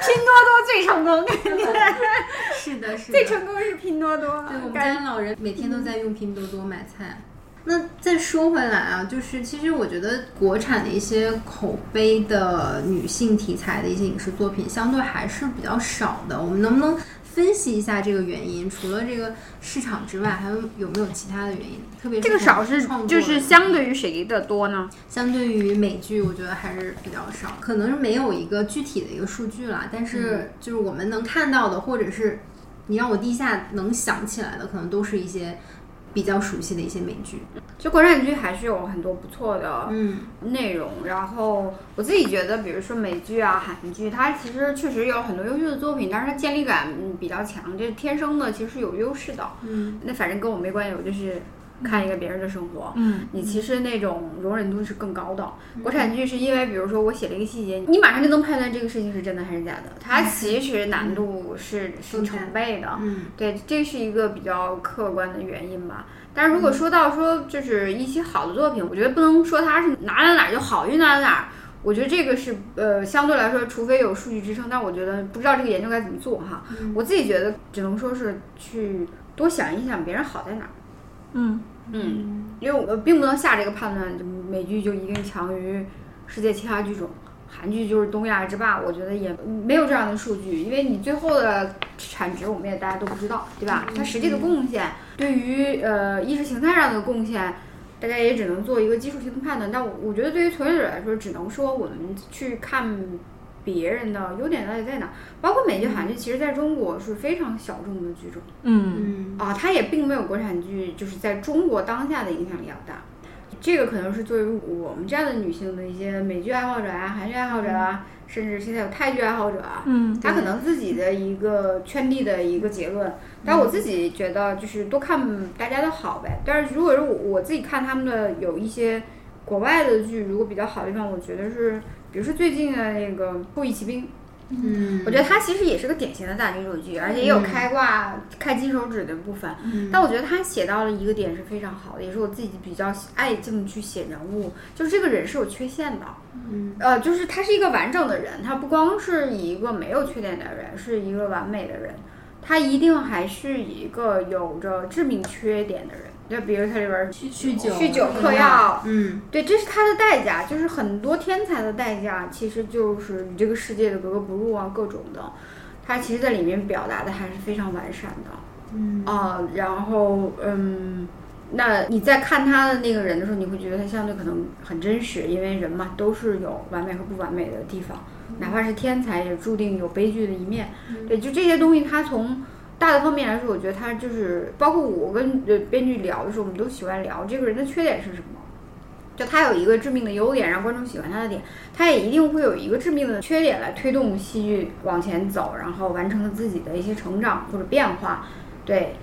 [SPEAKER 3] 拼多多最成功，
[SPEAKER 1] 是的，是的。
[SPEAKER 3] 最成功是拼多多。
[SPEAKER 1] 对我们家老人每天都在用拼多多买菜。那再说回来啊，就是其实我觉得国产的一些口碑的女性题材的一些影视作品，相对还是比较少的。我们能不能分析一下这个原因。除了这个市场之外，还有有没有其他的原因？特别是
[SPEAKER 3] 这个少是就是相对于谁的多呢？
[SPEAKER 1] 相对于美剧，我觉得还是比较少，可能是没有一个具体的一个数据啦。但是就是我们能看到的，或者是你让我第一下能想起来的，可能都是一些比较熟悉的一些美剧。
[SPEAKER 3] 就国产剧还是有很多不错的
[SPEAKER 1] 嗯
[SPEAKER 3] 内容。然后我自己觉得，比如说美剧啊、韩剧，它其实确实有很多优秀的作品，但是它建立感嗯比较强，这天生的其实是有优势的。
[SPEAKER 1] 嗯
[SPEAKER 3] 那反正跟我没关系，我就是看一个别人的生活。
[SPEAKER 4] 嗯，
[SPEAKER 3] 你其实那种容忍度是更高的。国产剧是因为，比如说我写了一个细节，你马上就能判断这个事情是真的还是假的。它其实难度是是成倍的。
[SPEAKER 1] 嗯
[SPEAKER 3] 对，这是一个比较客观的原因吧。但是如果说到说就是一些好的作品，我觉得不能说它是哪哪哪就好运哪哪哪。我觉得这个是呃相对来说，除非有数据支撑，但我觉得不知道这个研究该怎么做哈。我自己觉得只能说是去多想一想别人好在哪儿。
[SPEAKER 4] 嗯
[SPEAKER 3] 嗯，因为我并不能下这个判断，就美剧就一定强于世界其他剧种，韩剧就是东亚之霸，我觉得也没有这样的数据，因为你最后的产值我们也大家都不知道，对吧？它实际的贡献对于呃意识形态上的贡献，大家也只能做一个基础性的判断。但我我觉得对于从业者来说，只能说我们去看别人的优点到底在哪，包括美剧、韩剧，其实在中国是非常小众的剧种。
[SPEAKER 4] 嗯
[SPEAKER 1] 嗯
[SPEAKER 3] 啊，它也并没有国产剧就是在中国当下的影响力要大。这个可能是作为我们这样的女性的一些美剧爱好者啊、韩剧爱好者啊，甚至现在有泰剧爱好者啊，
[SPEAKER 4] 嗯
[SPEAKER 3] 他可能自己的一个圈地的一个结论。但我自己觉得就是多看大家的好呗。但是如果是我我自己看他们的有一些国外的剧，如果比较好的地方，我觉得是比如说最近的那个《后翼骑兵》。
[SPEAKER 1] 嗯，
[SPEAKER 3] 我觉得它其实也是个典型的大女主剧，而且也有开挂、开金手指的部分。
[SPEAKER 1] 嗯
[SPEAKER 3] 但我觉得他写到了一个点是非常好的，也是我自己比较喜爱这么去写人物，就是这个人是有缺陷的。
[SPEAKER 1] 嗯
[SPEAKER 3] 呃，就是他是一个完整的人，他不光是一个没有缺点的人，是一个完美的人，他一定还是一个有着致命缺点的人。就比如他里边儿
[SPEAKER 1] 酗酗酒
[SPEAKER 3] 酗酒嗑药，
[SPEAKER 1] 嗯
[SPEAKER 3] 对，这是他的代价，就是很多天才的代价，其实就是与这个世界的格格不入啊，各种的，他其实在里面表达的还是非常完善的。
[SPEAKER 1] 嗯
[SPEAKER 3] 啊，然后嗯，那你在看他的那个人的时候，你会觉得他相对可能很真实，因为人嘛都是有完美和不完美的地方，哪怕是天才，也注定有悲剧的一面。对，就这些东西，他从大的方面来说，我觉得他就是，包括我跟呃编剧聊的时候，我们都喜欢聊这个人的缺点是什么。就他有一个致命的优点，让观众喜欢他的点，他也一定会有一个致命的缺点来推动戏剧往前走，然后完成了自己的一些成长或者变化。对，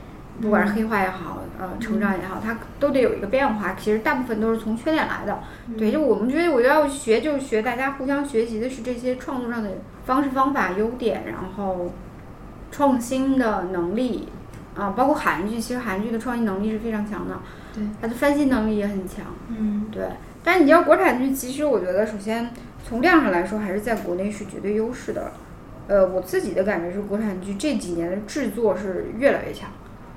[SPEAKER 3] 不管是黑化也好，呃，成长也好，他都得有一个变化。其实大部分都是从缺点来的。对，就我们觉得我要学，就是学大家互相学习的是这些创作上的方式方法、优点，然后创新的能力啊，包括韩剧，其实韩剧的创新能力是非常强的，
[SPEAKER 1] 对，
[SPEAKER 3] 它的翻新能力也很强。
[SPEAKER 1] 嗯
[SPEAKER 3] 对，但你要国产剧，其实我觉得首先从量上来说，还是在国内是绝对优势的。呃，我自己的感觉是，国产剧这几年的制作是越来越强，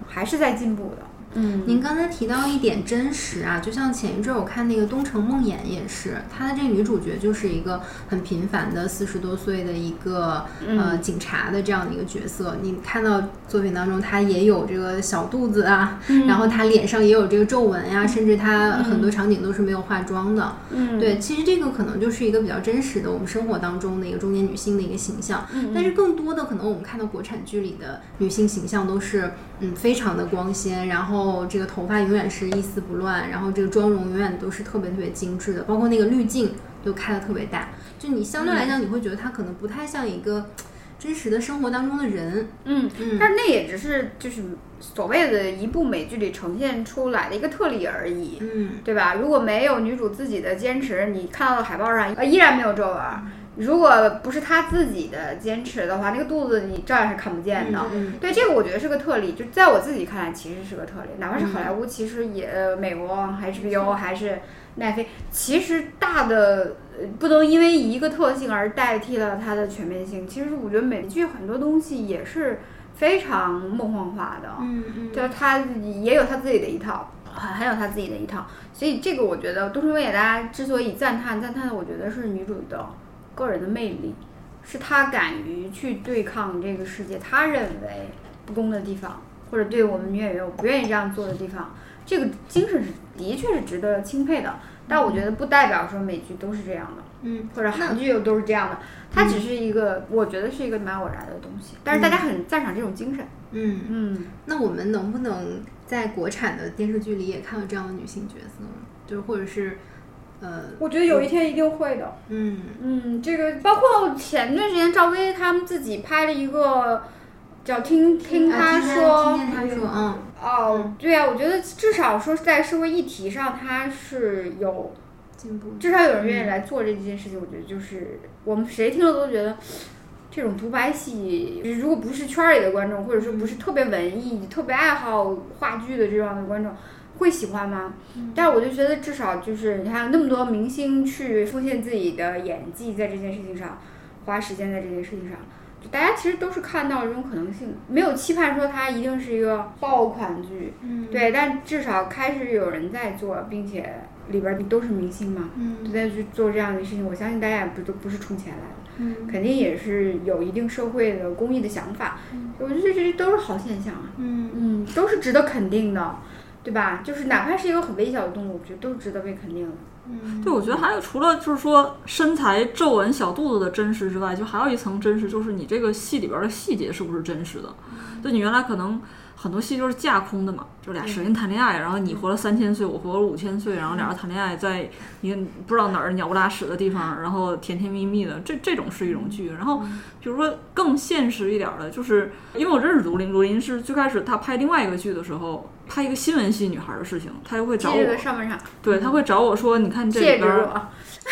[SPEAKER 3] 还是在进步的。嗯
[SPEAKER 1] 您刚才提到一点真实啊，就像前一阵儿我看那个《东城梦魇》也是，她的这个女主角就是一个很平凡的四十多岁的一个、呃警察的这样的一个角色。你看到作品当中，她也有这个小肚子啊，然后她脸上也有这个皱纹呀、甚至她很多场景都是没有化妆的。
[SPEAKER 3] 嗯，
[SPEAKER 1] 对，其实这个可能就是一个比较真实的我们生活当中的一个中年女性的一个形象。但是更多的可能我们看到国产剧里的女性形象都是嗯非常的光鲜，然后这个头发永远是一丝不乱，然后这个妆容永远都是特别特别精致的，包括那个滤镜都开的特别大。就你相对来讲，你会觉得她可能不太像一个真实的生活当中的人。
[SPEAKER 3] 嗯
[SPEAKER 1] 嗯
[SPEAKER 3] 但是那也只是就是所谓的一部美剧里呈现出来的一个特例而已。
[SPEAKER 1] 嗯
[SPEAKER 3] 对吧？如果没有女主自己的坚持，你看到的海报上呃依然没有皱纹儿。如果不是他自己的坚持的话，那个肚子你照样是看不见的。
[SPEAKER 1] 嗯
[SPEAKER 3] 对这个，我觉得是个特例，就在我自己看来，其实是个特例。哪怕是好莱坞，其实也呃美国还是 HBO 还是奈飞，其实大的呃不能因为一个特性而代替了它的全面性。其实我觉得美剧很多东西也是非常梦幻化的。
[SPEAKER 1] 嗯嗯
[SPEAKER 3] 就他也有他自己的一套，很很有他自己的一套，所以这个我觉得《东城梦魇》大家之所以赞叹赞叹的，我觉得是女主的个人的魅力，是他敢于去对抗这个世界他认为不公的地方，或者对我们女演员我不愿意这样做的地方，这个精神是的确是值得钦佩的。但我觉得不代表说美剧都是这样的，
[SPEAKER 1] 嗯，
[SPEAKER 3] 或者韩剧又都是这样的，它只是一个，我觉得是一个蛮偶然的东西。但是大家很赞赏这种精神，
[SPEAKER 1] 嗯，
[SPEAKER 3] 嗯，
[SPEAKER 1] 那我们能不能在国产的电视剧里也看到这样的女性角色呢？就或者是，呃，
[SPEAKER 3] 我觉得有一天一定会的。
[SPEAKER 1] 嗯
[SPEAKER 3] 嗯，这个包括前段时间赵薇他们自己拍了一个叫听听她
[SPEAKER 1] 啊
[SPEAKER 3] 说，
[SPEAKER 1] 听见他说，嗯
[SPEAKER 3] 哦，对啊，我觉得至少说是在社会议题上，他是有
[SPEAKER 1] 进步，
[SPEAKER 3] 至少有人愿意来做这件事情。我觉得就是我们谁听了都觉得。这种独白戏，如果不是圈儿里的观众，或者说不是特别文艺、特别爱好话剧的这样的观众，会喜欢吗？但我就觉得至少就是你看那么多明星去奉献自己的演技在这件事情上，花时间在这件事情上，就大家其实都是看到这种可能性，没有期盼说它一定是一个爆款剧，
[SPEAKER 1] 嗯，
[SPEAKER 3] 对，但至少开始有人在做，并且里边儿都是明星嘛，
[SPEAKER 1] 嗯。
[SPEAKER 3] 就在去做这样的事情，我相信大家也不都不是冲钱来的。
[SPEAKER 1] 嗯。
[SPEAKER 3] 肯定也是有一定社会的公益的想法，我觉得这这都是好现象啊，
[SPEAKER 1] 嗯。
[SPEAKER 3] 嗯，都是值得肯定的，对吧？就是哪怕是一个很微小的动物，我觉得都是值得被肯定的。
[SPEAKER 1] 嗯，
[SPEAKER 4] 对，我觉得还有除了就是说身材、皱纹、小肚子的真实之外，就还有一层真实，就是你这个戏里边的细节是不是真实的？就你原来可能很多戏就是架空的嘛，就俩神仙谈恋爱，然后你活了三千岁，我活了五千岁，然后俩人谈恋爱在一个不知道哪儿鸟不拉屎的地方，然后甜甜蜜蜜的，这这种是一种剧。然后比如说更现实一点的，就是因为我认识卢林，卢林是最开始他拍另外一个剧的时候，拍一个新闻系女孩的事情，他就会找我。
[SPEAKER 3] 在，上
[SPEAKER 4] 对他会找我说，你看这里边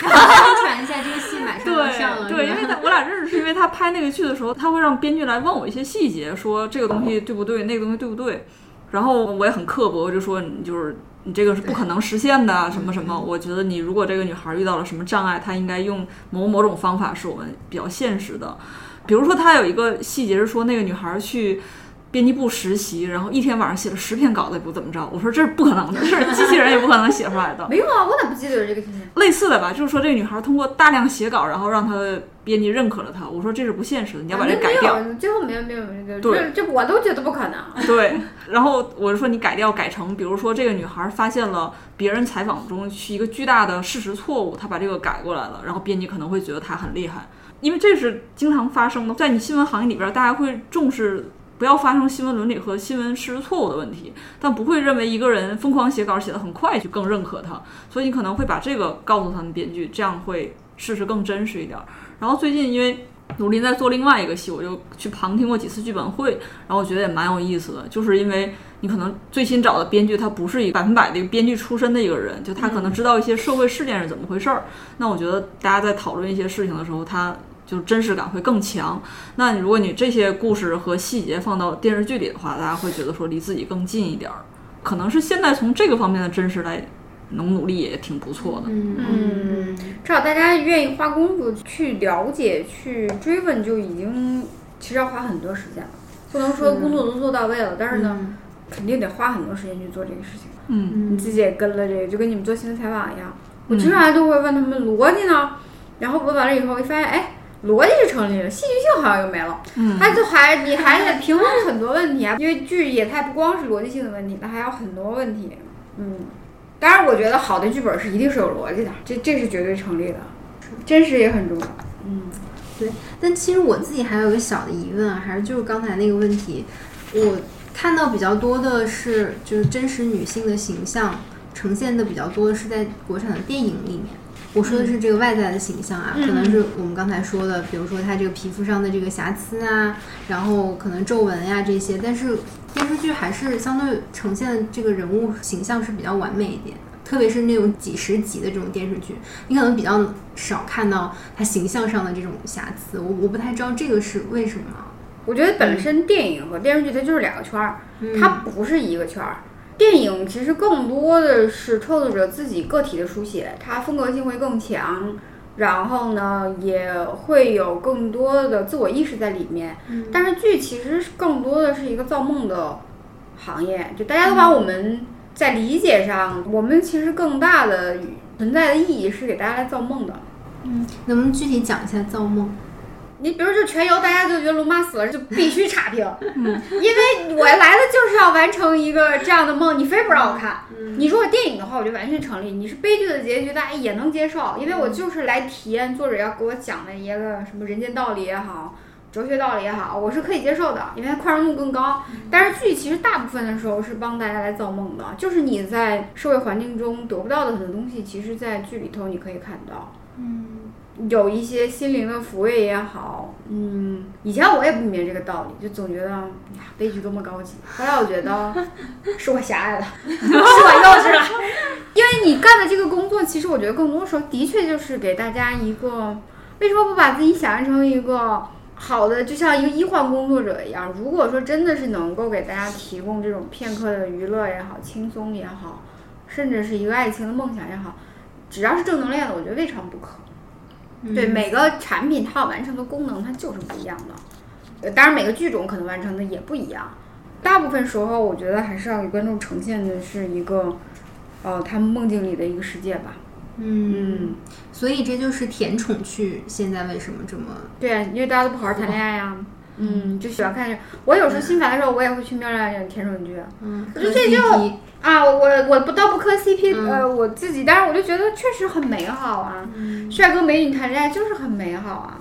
[SPEAKER 1] 宣传一下这个戏马上要上了，
[SPEAKER 4] 对对，因为他我俩认识是因为他拍那个剧的时候，他会让编剧来问我一些细节，说这个东西对不对，那个东西对不对。然后我也很刻薄，就说你就是你这个是不可能实现的，什么什么。我觉得你如果这个女孩遇到了什么障碍，她应该用某某种方法是我们比较现实的。比如说，他有一个细节是说那个女孩去。编辑部实习，然后一天晚上写了十篇稿子，也不怎么着。我说这是不可能的，这是机器人也不可能写出来的。
[SPEAKER 3] 没有啊，我咋不记得有这个情节？
[SPEAKER 4] 类似的吧，就是说这个女孩通过大量写稿，然后让她的编辑认可了她。我说这是不现实的，你要把这改掉。
[SPEAKER 3] 啊没有最后没有没有没有，
[SPEAKER 4] 对
[SPEAKER 3] 这这我都觉得不可能。
[SPEAKER 4] 对，然后我就说你改掉，改成比如说这个女孩发现了别人采访中是一个巨大的事实错误，她把这个改过来了，然后编辑可能会觉得她很厉害，因为这是经常发生的，在你新闻行业里边，大家会重视。不要发生新闻伦理和新闻事实错误的问题，但不会认为一个人疯狂写稿写得很快就更认可他，所以你可能会把这个告诉他们编剧，这样会事实更真实一点。然后最近因为鲁林在做另外一个戏，我就去旁听过几次剧本会，然后我觉得也蛮有意思的，就是因为你可能最新找的编剧他不是一个百分百的一个编剧出身的一个人，就他可能知道一些社会事件是怎么回事儿。那我觉得大家在讨论一些事情的时候，他就是真实感会更强。那你如果你这些故事和细节放到电视剧里的话，大家会觉得说离自己更近一点儿。可能是现在从这个方面的真实来努努力也挺不错的。
[SPEAKER 1] 嗯
[SPEAKER 3] 嗯，至少大家愿意花功夫去了解、去追问，就已经其实要花很多时间了。不能说工作都做到位了，但是呢，肯定得花很多时间去做这个事情。
[SPEAKER 4] 嗯
[SPEAKER 3] 你自己也跟了这个，就跟你们做新闻采访一样，我经常都会问他们逻辑呢，然后问完了以后，一发现哎。逻辑是成立了，戏剧性好像又没了，
[SPEAKER 4] 嗯
[SPEAKER 3] 它就还你还得平衡很多问题啊，因为剧也它不光是逻辑性的问题，它还有很多问题。嗯，当然我觉得好的剧本是一定是有逻辑的，这这是绝对成立的，真实也很重要。嗯，对
[SPEAKER 1] 但其实我自己还有个小的疑问啊，还是就是刚才那个问题，我看到比较多的是就是真实女性的形象呈现的比较多的是在国产的电影里面。我说的是这个外在的形象啊，
[SPEAKER 3] 嗯
[SPEAKER 1] 可能是我们刚才说的，比如说他这个皮肤上的这个瑕疵啊，然后可能皱纹呀、这些，但是电视剧还是相对呈现的这个人物形象是比较完美一点。特别是那种几十集的这种电视剧，你可能比较少看到他形象上的这种瑕疵。我我不太知道这个是为什么。
[SPEAKER 3] 我觉得本身电影和电视剧它就是两个圈儿，
[SPEAKER 1] 嗯
[SPEAKER 3] 它不是一个圈儿。电影其实更多的是创作者自己个体的书写，它风格性会更强，然后呢也会有更多的自我意识在里面。
[SPEAKER 1] 嗯
[SPEAKER 3] 但是剧其实是更多的是一个造梦的行业，就大家都把我们在理解上，我们其实更大的存在的意义是给大家来造梦的。
[SPEAKER 1] 嗯能不能具体讲一下造梦？
[SPEAKER 3] 你比如就全游，大家就觉得龙妈死了就必须差评，嗯，因为我来的就是要完成一个这样的梦，你非不让我看。你如果电影的话，我就完全成立。你是悲剧的结局，大家也能接受，因为我就是来体验作者要给我讲的一个什么人间道理也好。哲学道理也好，我是可以接受的，因为它宽容度更高。但是剧其实大部分的时候是帮大家来造梦的，就是你在社会环境中得不到的很多东西，其实在剧里头你可以看到。嗯，有一些心灵的抚慰也好，嗯，以前我也不明白这个道理，就总觉得呀悲剧多么高级。后来我觉得是我狭隘了，是我幼稚了，因为你干的这个工作，其实我觉得更多时候的确就是给大家一个，为什么不把自己想象成一个？好的，就像一个医患工作者一样。如果说真的是能够给大家提供这种片刻的娱乐也好，轻松也好，甚至是一个爱情的梦想也好，只要是正能量的，我觉得未尝不可。对每个产品它要完成的功能，它就是不一样的。呃，当然每个剧种可能完成的也不一样。大部分时候，我觉得还是要给观众呈现的是一个，呃，他们梦境里的一个世界吧。
[SPEAKER 1] 嗯，所以这就是甜宠剧现在为什么这么
[SPEAKER 3] 对啊，因为大家都不好好谈恋爱呀。嗯，就喜欢看这。我有时候心烦的时候，我也会去妙亮演甜宠剧。
[SPEAKER 1] 嗯，
[SPEAKER 3] 我觉得这就啊，我我不倒不磕 CP，、呃，我自己，但是我就觉得确实很美好啊。帅哥美女谈恋爱就是很美好啊，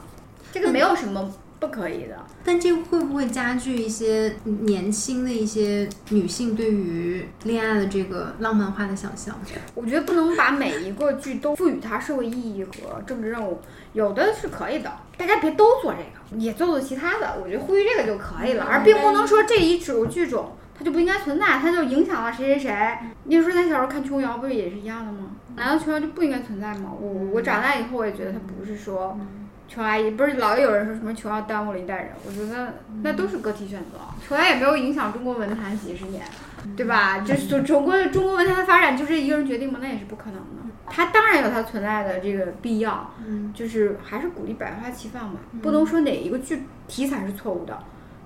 [SPEAKER 3] 这个没有什么不可以的。
[SPEAKER 1] 但这会不会加剧一些年轻的一些女性对于恋爱的这个浪漫化的想象？
[SPEAKER 3] 我觉得不能把每一个剧都赋予它社会意义和政治任务，有的是可以的，大家别都做这个，也做做其他的，我觉得呼吁这个就可以了，而并不能说这一种剧种它就不应该存在，它就影响了谁谁谁。你说咱小时候看琼瑶不是也是一样的吗？难道琼瑶就不应该存在吗？我我长大以后我也觉得它不是说。琼阿姨不是老有人说什么琼瑶耽误了一代人，我觉得那都是个体选择。琼瑶也没有影响中国文坛几十年，对吧？就是就中国中国文坛的发展就这一个人决定吗？那也是不可能的。它当然有它存在的这个必要，就是还是鼓励百花齐放吧，不能说哪一个剧题材是错误的，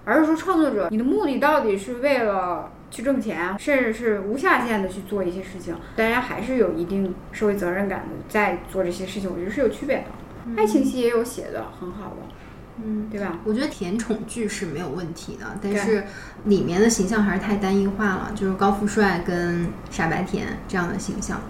[SPEAKER 3] 而是说创作者你的目的到底是为了去挣钱，甚至是无下限的去做一些事情，大家还是有一定社会责任感的在做这些事情，我觉得是有区别的。爱情戏也有写的很好的，
[SPEAKER 1] 嗯，
[SPEAKER 3] 对吧？
[SPEAKER 1] 我觉得甜宠剧是没有问题的，但是里面的形象还是太单一化了，就是高富帅跟傻白甜这样的形象。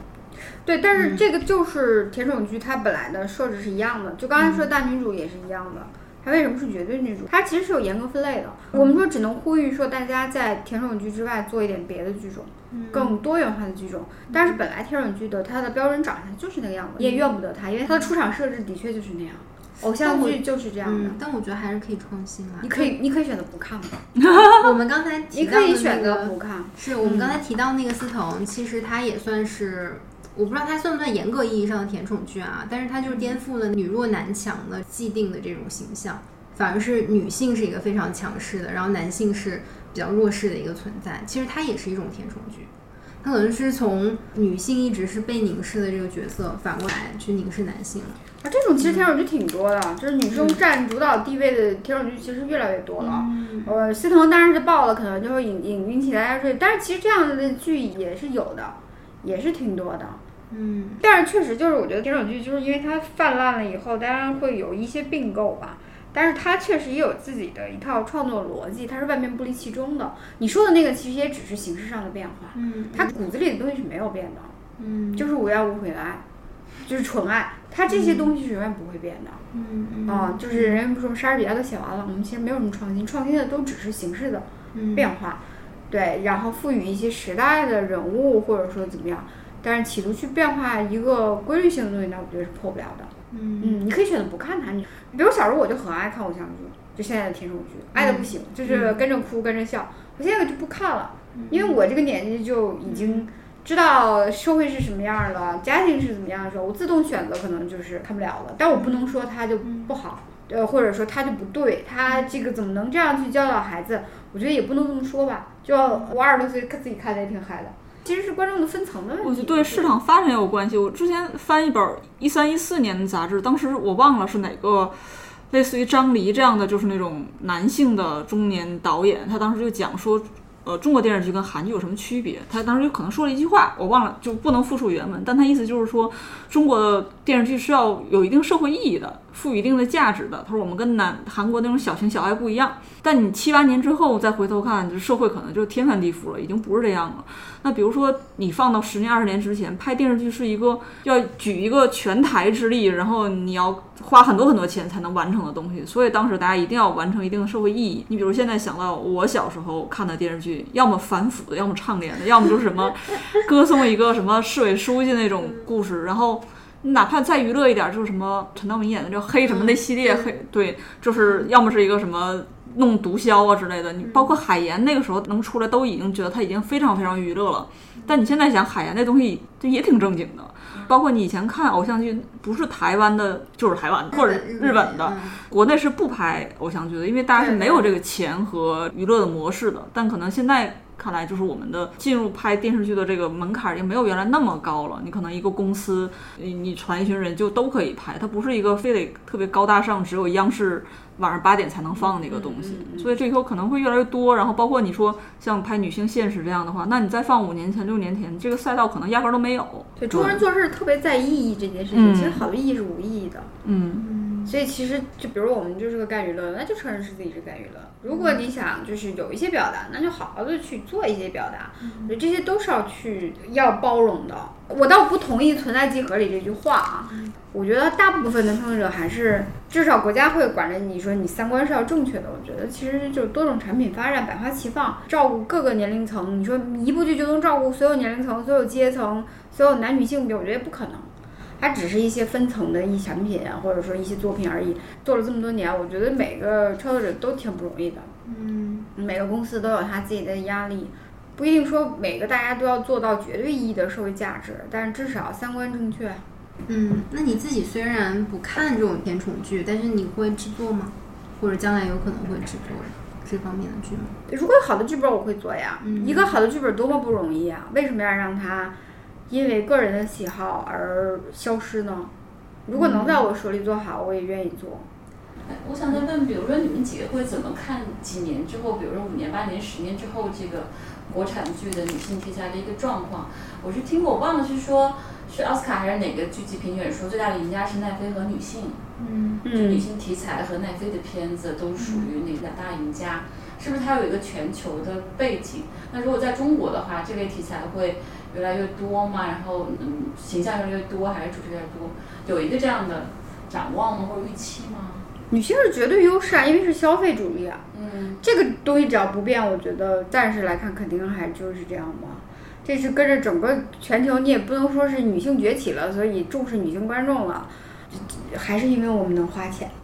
[SPEAKER 3] 对，但是这个就是甜宠剧，它本来的设置是一样的，就刚才说大女主也是一样的。它为什么是绝对女主？它其实是有严格分类的。我们说只能呼吁说大家在甜宠剧之外做一点别的剧种，更多元化的剧种。但是本来甜宠剧的它的标准长相就是那个样子，你也怨不得它，因为它的出场设置的确就是那样。偶像剧就是这样的。
[SPEAKER 1] 嗯，但我觉得还是可以创新啊。
[SPEAKER 3] 你可以，你可以选择不看嘛。
[SPEAKER 1] 我们刚才提
[SPEAKER 3] 你可以选择，不看。
[SPEAKER 1] 是我们刚才提到那个司藤，其实它也算是。我不知道它算不算严格意义上的甜宠剧啊，但是它就是颠覆了女弱男强的既定的这种形象，反而是女性是一个非常强势的，然后男性是比较弱势的一个存在。其实它也是一种甜宠剧，它可能是从女性一直是被凝视的这个角色，反过来去凝视男性了。
[SPEAKER 3] 啊，这种其实甜宠剧挺多的，就是女生占主导地位的甜宠剧其实越来越多了。呃，司藤当然是爆了，可能就会引引引起大家注意，但是其实这样的剧也是有的，也是挺多的。
[SPEAKER 1] 嗯，
[SPEAKER 3] 但是确实就是我觉得这种剧就是因为它泛滥了以后，当然会有一些并购吧。但是它确实也有自己的一套创作逻辑，它是万变不离其中的。你说的那个其实也只是形式上的变化，
[SPEAKER 1] 嗯
[SPEAKER 3] 它骨子里的东西是没有变的，
[SPEAKER 1] 嗯
[SPEAKER 3] 就是无怨无悔的爱，就是纯爱。它这些东西是永远不会变的。
[SPEAKER 1] 嗯嗯
[SPEAKER 3] 啊，就是人家不说莎士比亚都写完了，我们其实没有什么创新，创新的都只是形式的
[SPEAKER 1] 嗯
[SPEAKER 3] 变化，对，然后赋予一些时代的人物或者说怎么样，但是企图去变化一个规律性的东西，那我觉得是破不了的。
[SPEAKER 1] 嗯
[SPEAKER 3] 嗯，你可以选择不看它，你比如小时候我就很爱看偶像剧，就现在的甜宠剧，爱的不行，就是跟着哭跟着笑。我现在就不看了，因为我这个年纪就已经知道社会是什么样儿了，家庭是怎么样的时候，我自动选择可能就是看不了了。但我不能说它就不好，呃，或者说它就不对，它这个怎么能这样去教导孩子？我觉得也不能这么说吧。就我二十多岁看自己看的也挺嗨的，其实是观众的分层的问题。
[SPEAKER 4] 我觉得对市场发展也有关系。我之前翻一本一三一四年的杂志，当时我忘了是哪个，类似于张黎这样的，就是那种男性的中年导演，他当时就讲说，呃，中国电视剧跟韩剧有什么区别？他当时就可能说了一句话，我忘了，就不能复述原文，但他意思就是说，中国的电视剧是要有一定社会意义的，赋予一定的价值的。他说我们跟南韩国那种小情小爱不一样，但你七八年之后再回头看，就社会可能就天翻地覆了，已经不是这样了。那比如说你放到十年二十年之前拍电视剧是一个要举一个全台之力，然后你要花很多很多钱才能完成的东西，所以当时大家一定要完成一定的社会意义。你比如现在想到我小时候看的电视剧，要么反腐的，要么倡廉的，要么就是什么 歌颂一个什么市委书记那种故事，然后。哪怕再娱乐一点，就是什么陈道明演的这黑什么那系列，黑对，就是要么是一个什么弄毒枭啊之类的。你包括海岩那个时候能出来，都已经觉得他已经非常非常娱乐了。但你现在想，海岩那东西就也挺正经的。包括你以前看偶像剧，不是台湾的，就是台湾的或者日本的，国内是不拍偶像剧的，因为大家是没有这个钱和娱乐的模式的。但可能现在。看来就是我们的进入拍电视剧的这个门槛儿也没有原来那么高了。你可能一个公司，你你传一群人就都可以拍，它不是一个非得特别高大上，只有央视晚上八点才能放的一个东西。所以这以后可能会越来越多。然后包括你说像拍女性现实这样的话，那你再放五年前、六年前，这个赛道可能压根儿都没有。
[SPEAKER 3] 对，中国人做事特别在意义这件事情，其实好多意义是无意义的。
[SPEAKER 4] 嗯。
[SPEAKER 3] 所以其实就比如我们就是个干娱乐，那就承认是自己是干娱乐。如果你想就是有一些表达，那就好好的去做一些表达。我觉得这些都是要去要包容的。我倒不同意“存在即合理”这句话啊。我觉得大部分的创作者还是至少国家会管着你说你三观是要正确的。我觉得其实就是多种产品发展，百花齐放，照顾各个年龄层。你说一部剧就能照顾所有年龄层、所有阶层、所有男女性别，我觉得不可能。它只是一些分层的一产品啊，或者说一些作品而已。做了这么多年，我觉得每个创作者都挺不容易的。
[SPEAKER 1] 嗯，
[SPEAKER 3] 每个公司都有他自己的压力，不一定说每个大家都要做到绝对意义的社会价值，但是至少三观正确。
[SPEAKER 1] 嗯，那你自己虽然不看这种甜宠剧，但是你会制作吗？或者将来有可能会制作这方面的剧吗？
[SPEAKER 3] 如果有好的剧本，我会做呀。一个好的剧本多么不容易啊！为什么要让它？因为个人的喜好而消失呢？如果能在我手里做好，我也愿意做。
[SPEAKER 5] 我想再问，比如说你们几个会怎么看几年之后，比如说五年、八年、十年之后这个国产剧的女性题材的一个状况？我是听过，我忘了是说是奥斯卡还是哪个剧集评选说最大的赢家是奈飞和女性，
[SPEAKER 1] 嗯，
[SPEAKER 5] 就女性题材和奈飞的片子都属于那两大赢家，是不是它有一个全球的背景？那如果在中国的话，这类题材会？越来越多嘛，然后嗯，形象越来越多，还是主持越来越多，有一个这样的展望吗，或者预期吗？
[SPEAKER 3] 女性是绝对优势啊，因为是消费主义啊。
[SPEAKER 5] 嗯，
[SPEAKER 3] 这个东西只要不变，我觉得暂时来看肯定还就是这样吧。这是跟着整个全球，你也不能说是女性崛起了，所以重视女性观众了，还是因为我们能花钱。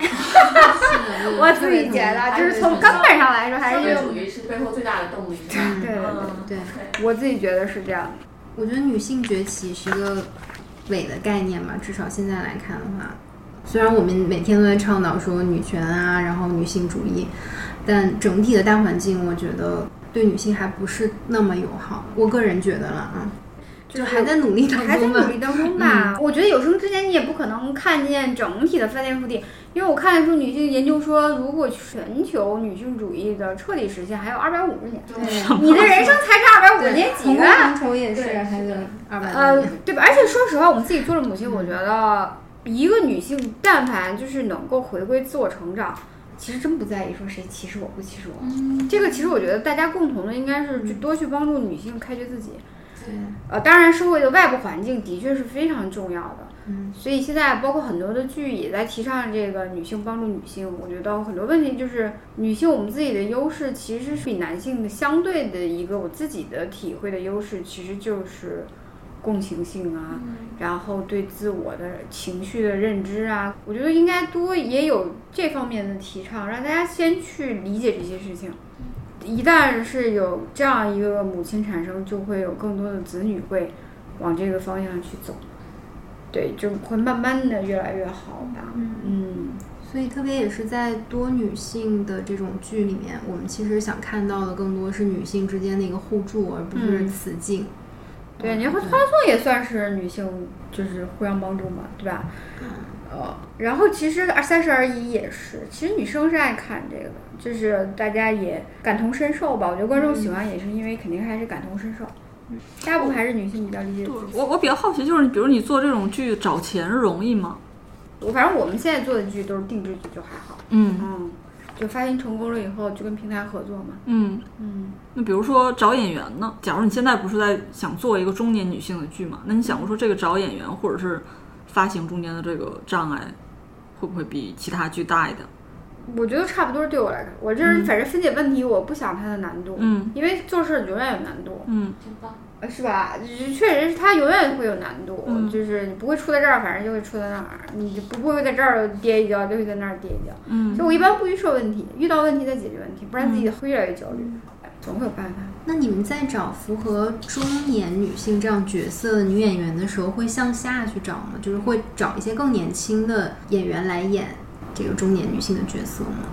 [SPEAKER 3] 我自己觉得，就是从根本上来说，还是
[SPEAKER 5] 消费主义是背后最大的动力。
[SPEAKER 3] 对对
[SPEAKER 1] 对
[SPEAKER 5] 对，
[SPEAKER 3] 我自己觉得是这样。
[SPEAKER 1] 我觉得女性崛起是一个伪的概念吧，至少现在来看的话，虽然我们每天都在倡导说女权啊，然后女性主义，但整体的大环境，我觉得对女性还不是那么友好。我个人觉得了啊。就还在努力当中
[SPEAKER 3] 还在努力当中吧。我觉得有生之年你也不可能看见整体的翻天覆地，因为我看出女性研究说，如果全球女性主义的彻底实现，还有二百五十年。
[SPEAKER 1] 对，
[SPEAKER 3] 你的人生才差二百五十年几个？
[SPEAKER 1] 红绸也是，还有二百
[SPEAKER 3] 呃，对吧？而且说实话，我们自己做了母亲，我觉得一个女性，但凡就是能够回归自我成长，其实真不在意说谁歧视我不歧视我。这个其实我觉得大家共同的应该是去多去帮助女性开掘自己。呃，当然，社会的外部环境的确是非常重要的。
[SPEAKER 1] 嗯，
[SPEAKER 3] 所以现在包括很多的剧也在提倡这个女性帮助女性。我觉得很多问题就是女性我们自己的优势其实是比男性的相对的一个我自己的体会的优势，其实就是共情性啊，然后对自我的情绪的认知啊，我觉得应该多也有这方面的提倡，让大家先去理解这些事情。一旦是有这样一个母亲产生，就会有更多的子女会往这个方向去走，对，就会慢慢的越来越好吧。嗯，
[SPEAKER 1] 所以特别也是在多女性的这种剧里面，我们其实想看到的更多是女性之间的一个互助，而不是雌竞。
[SPEAKER 3] 对，你和欢送也算是女性，就是互相帮助嘛，对吧？呃，然后其实二三十而已也是，其实女生是爱看这个的，就是大家也感同身受吧。我觉得观众喜欢也是因为肯定还是感同身受，嗯大部分还是女性比较理解自己。
[SPEAKER 4] 我我比较好奇，就是比如你做这种剧找钱容易吗？
[SPEAKER 3] 我反正我们现在做的剧都是定制剧，就还好。
[SPEAKER 4] 嗯
[SPEAKER 3] 嗯，就发行成功了以后，就跟平台合作嘛。
[SPEAKER 4] 嗯。
[SPEAKER 3] 嗯，
[SPEAKER 4] 那比如说找演员呢？假如你现在不是在想做一个中年女性的剧嘛？那你想过说这个找演员或者是发行中间的这个障碍，会不会比其他剧大一点？
[SPEAKER 3] 我觉得差不多对我来说，我这人反正分解问题，我不想它的难度，
[SPEAKER 4] 嗯
[SPEAKER 3] 因为做事永远有难度，
[SPEAKER 4] 嗯
[SPEAKER 5] 真棒。
[SPEAKER 3] 呃是吧？就是确实是它永远会有难度，
[SPEAKER 4] 嗯
[SPEAKER 3] 就是你不会出在这儿，反正就会出在那儿，你就不会在这儿跌一跤，就会在那儿跌一跤。
[SPEAKER 4] 嗯
[SPEAKER 3] 所以我一般不预设问题，遇到问题再解决问题，不然自己会越来越焦虑，总会有办法。
[SPEAKER 1] 那你们在找符合中年女性这样角色的女演员的时候，会向下去找吗？就是会找一些更年轻的演员来演这个中年女性的角色吗？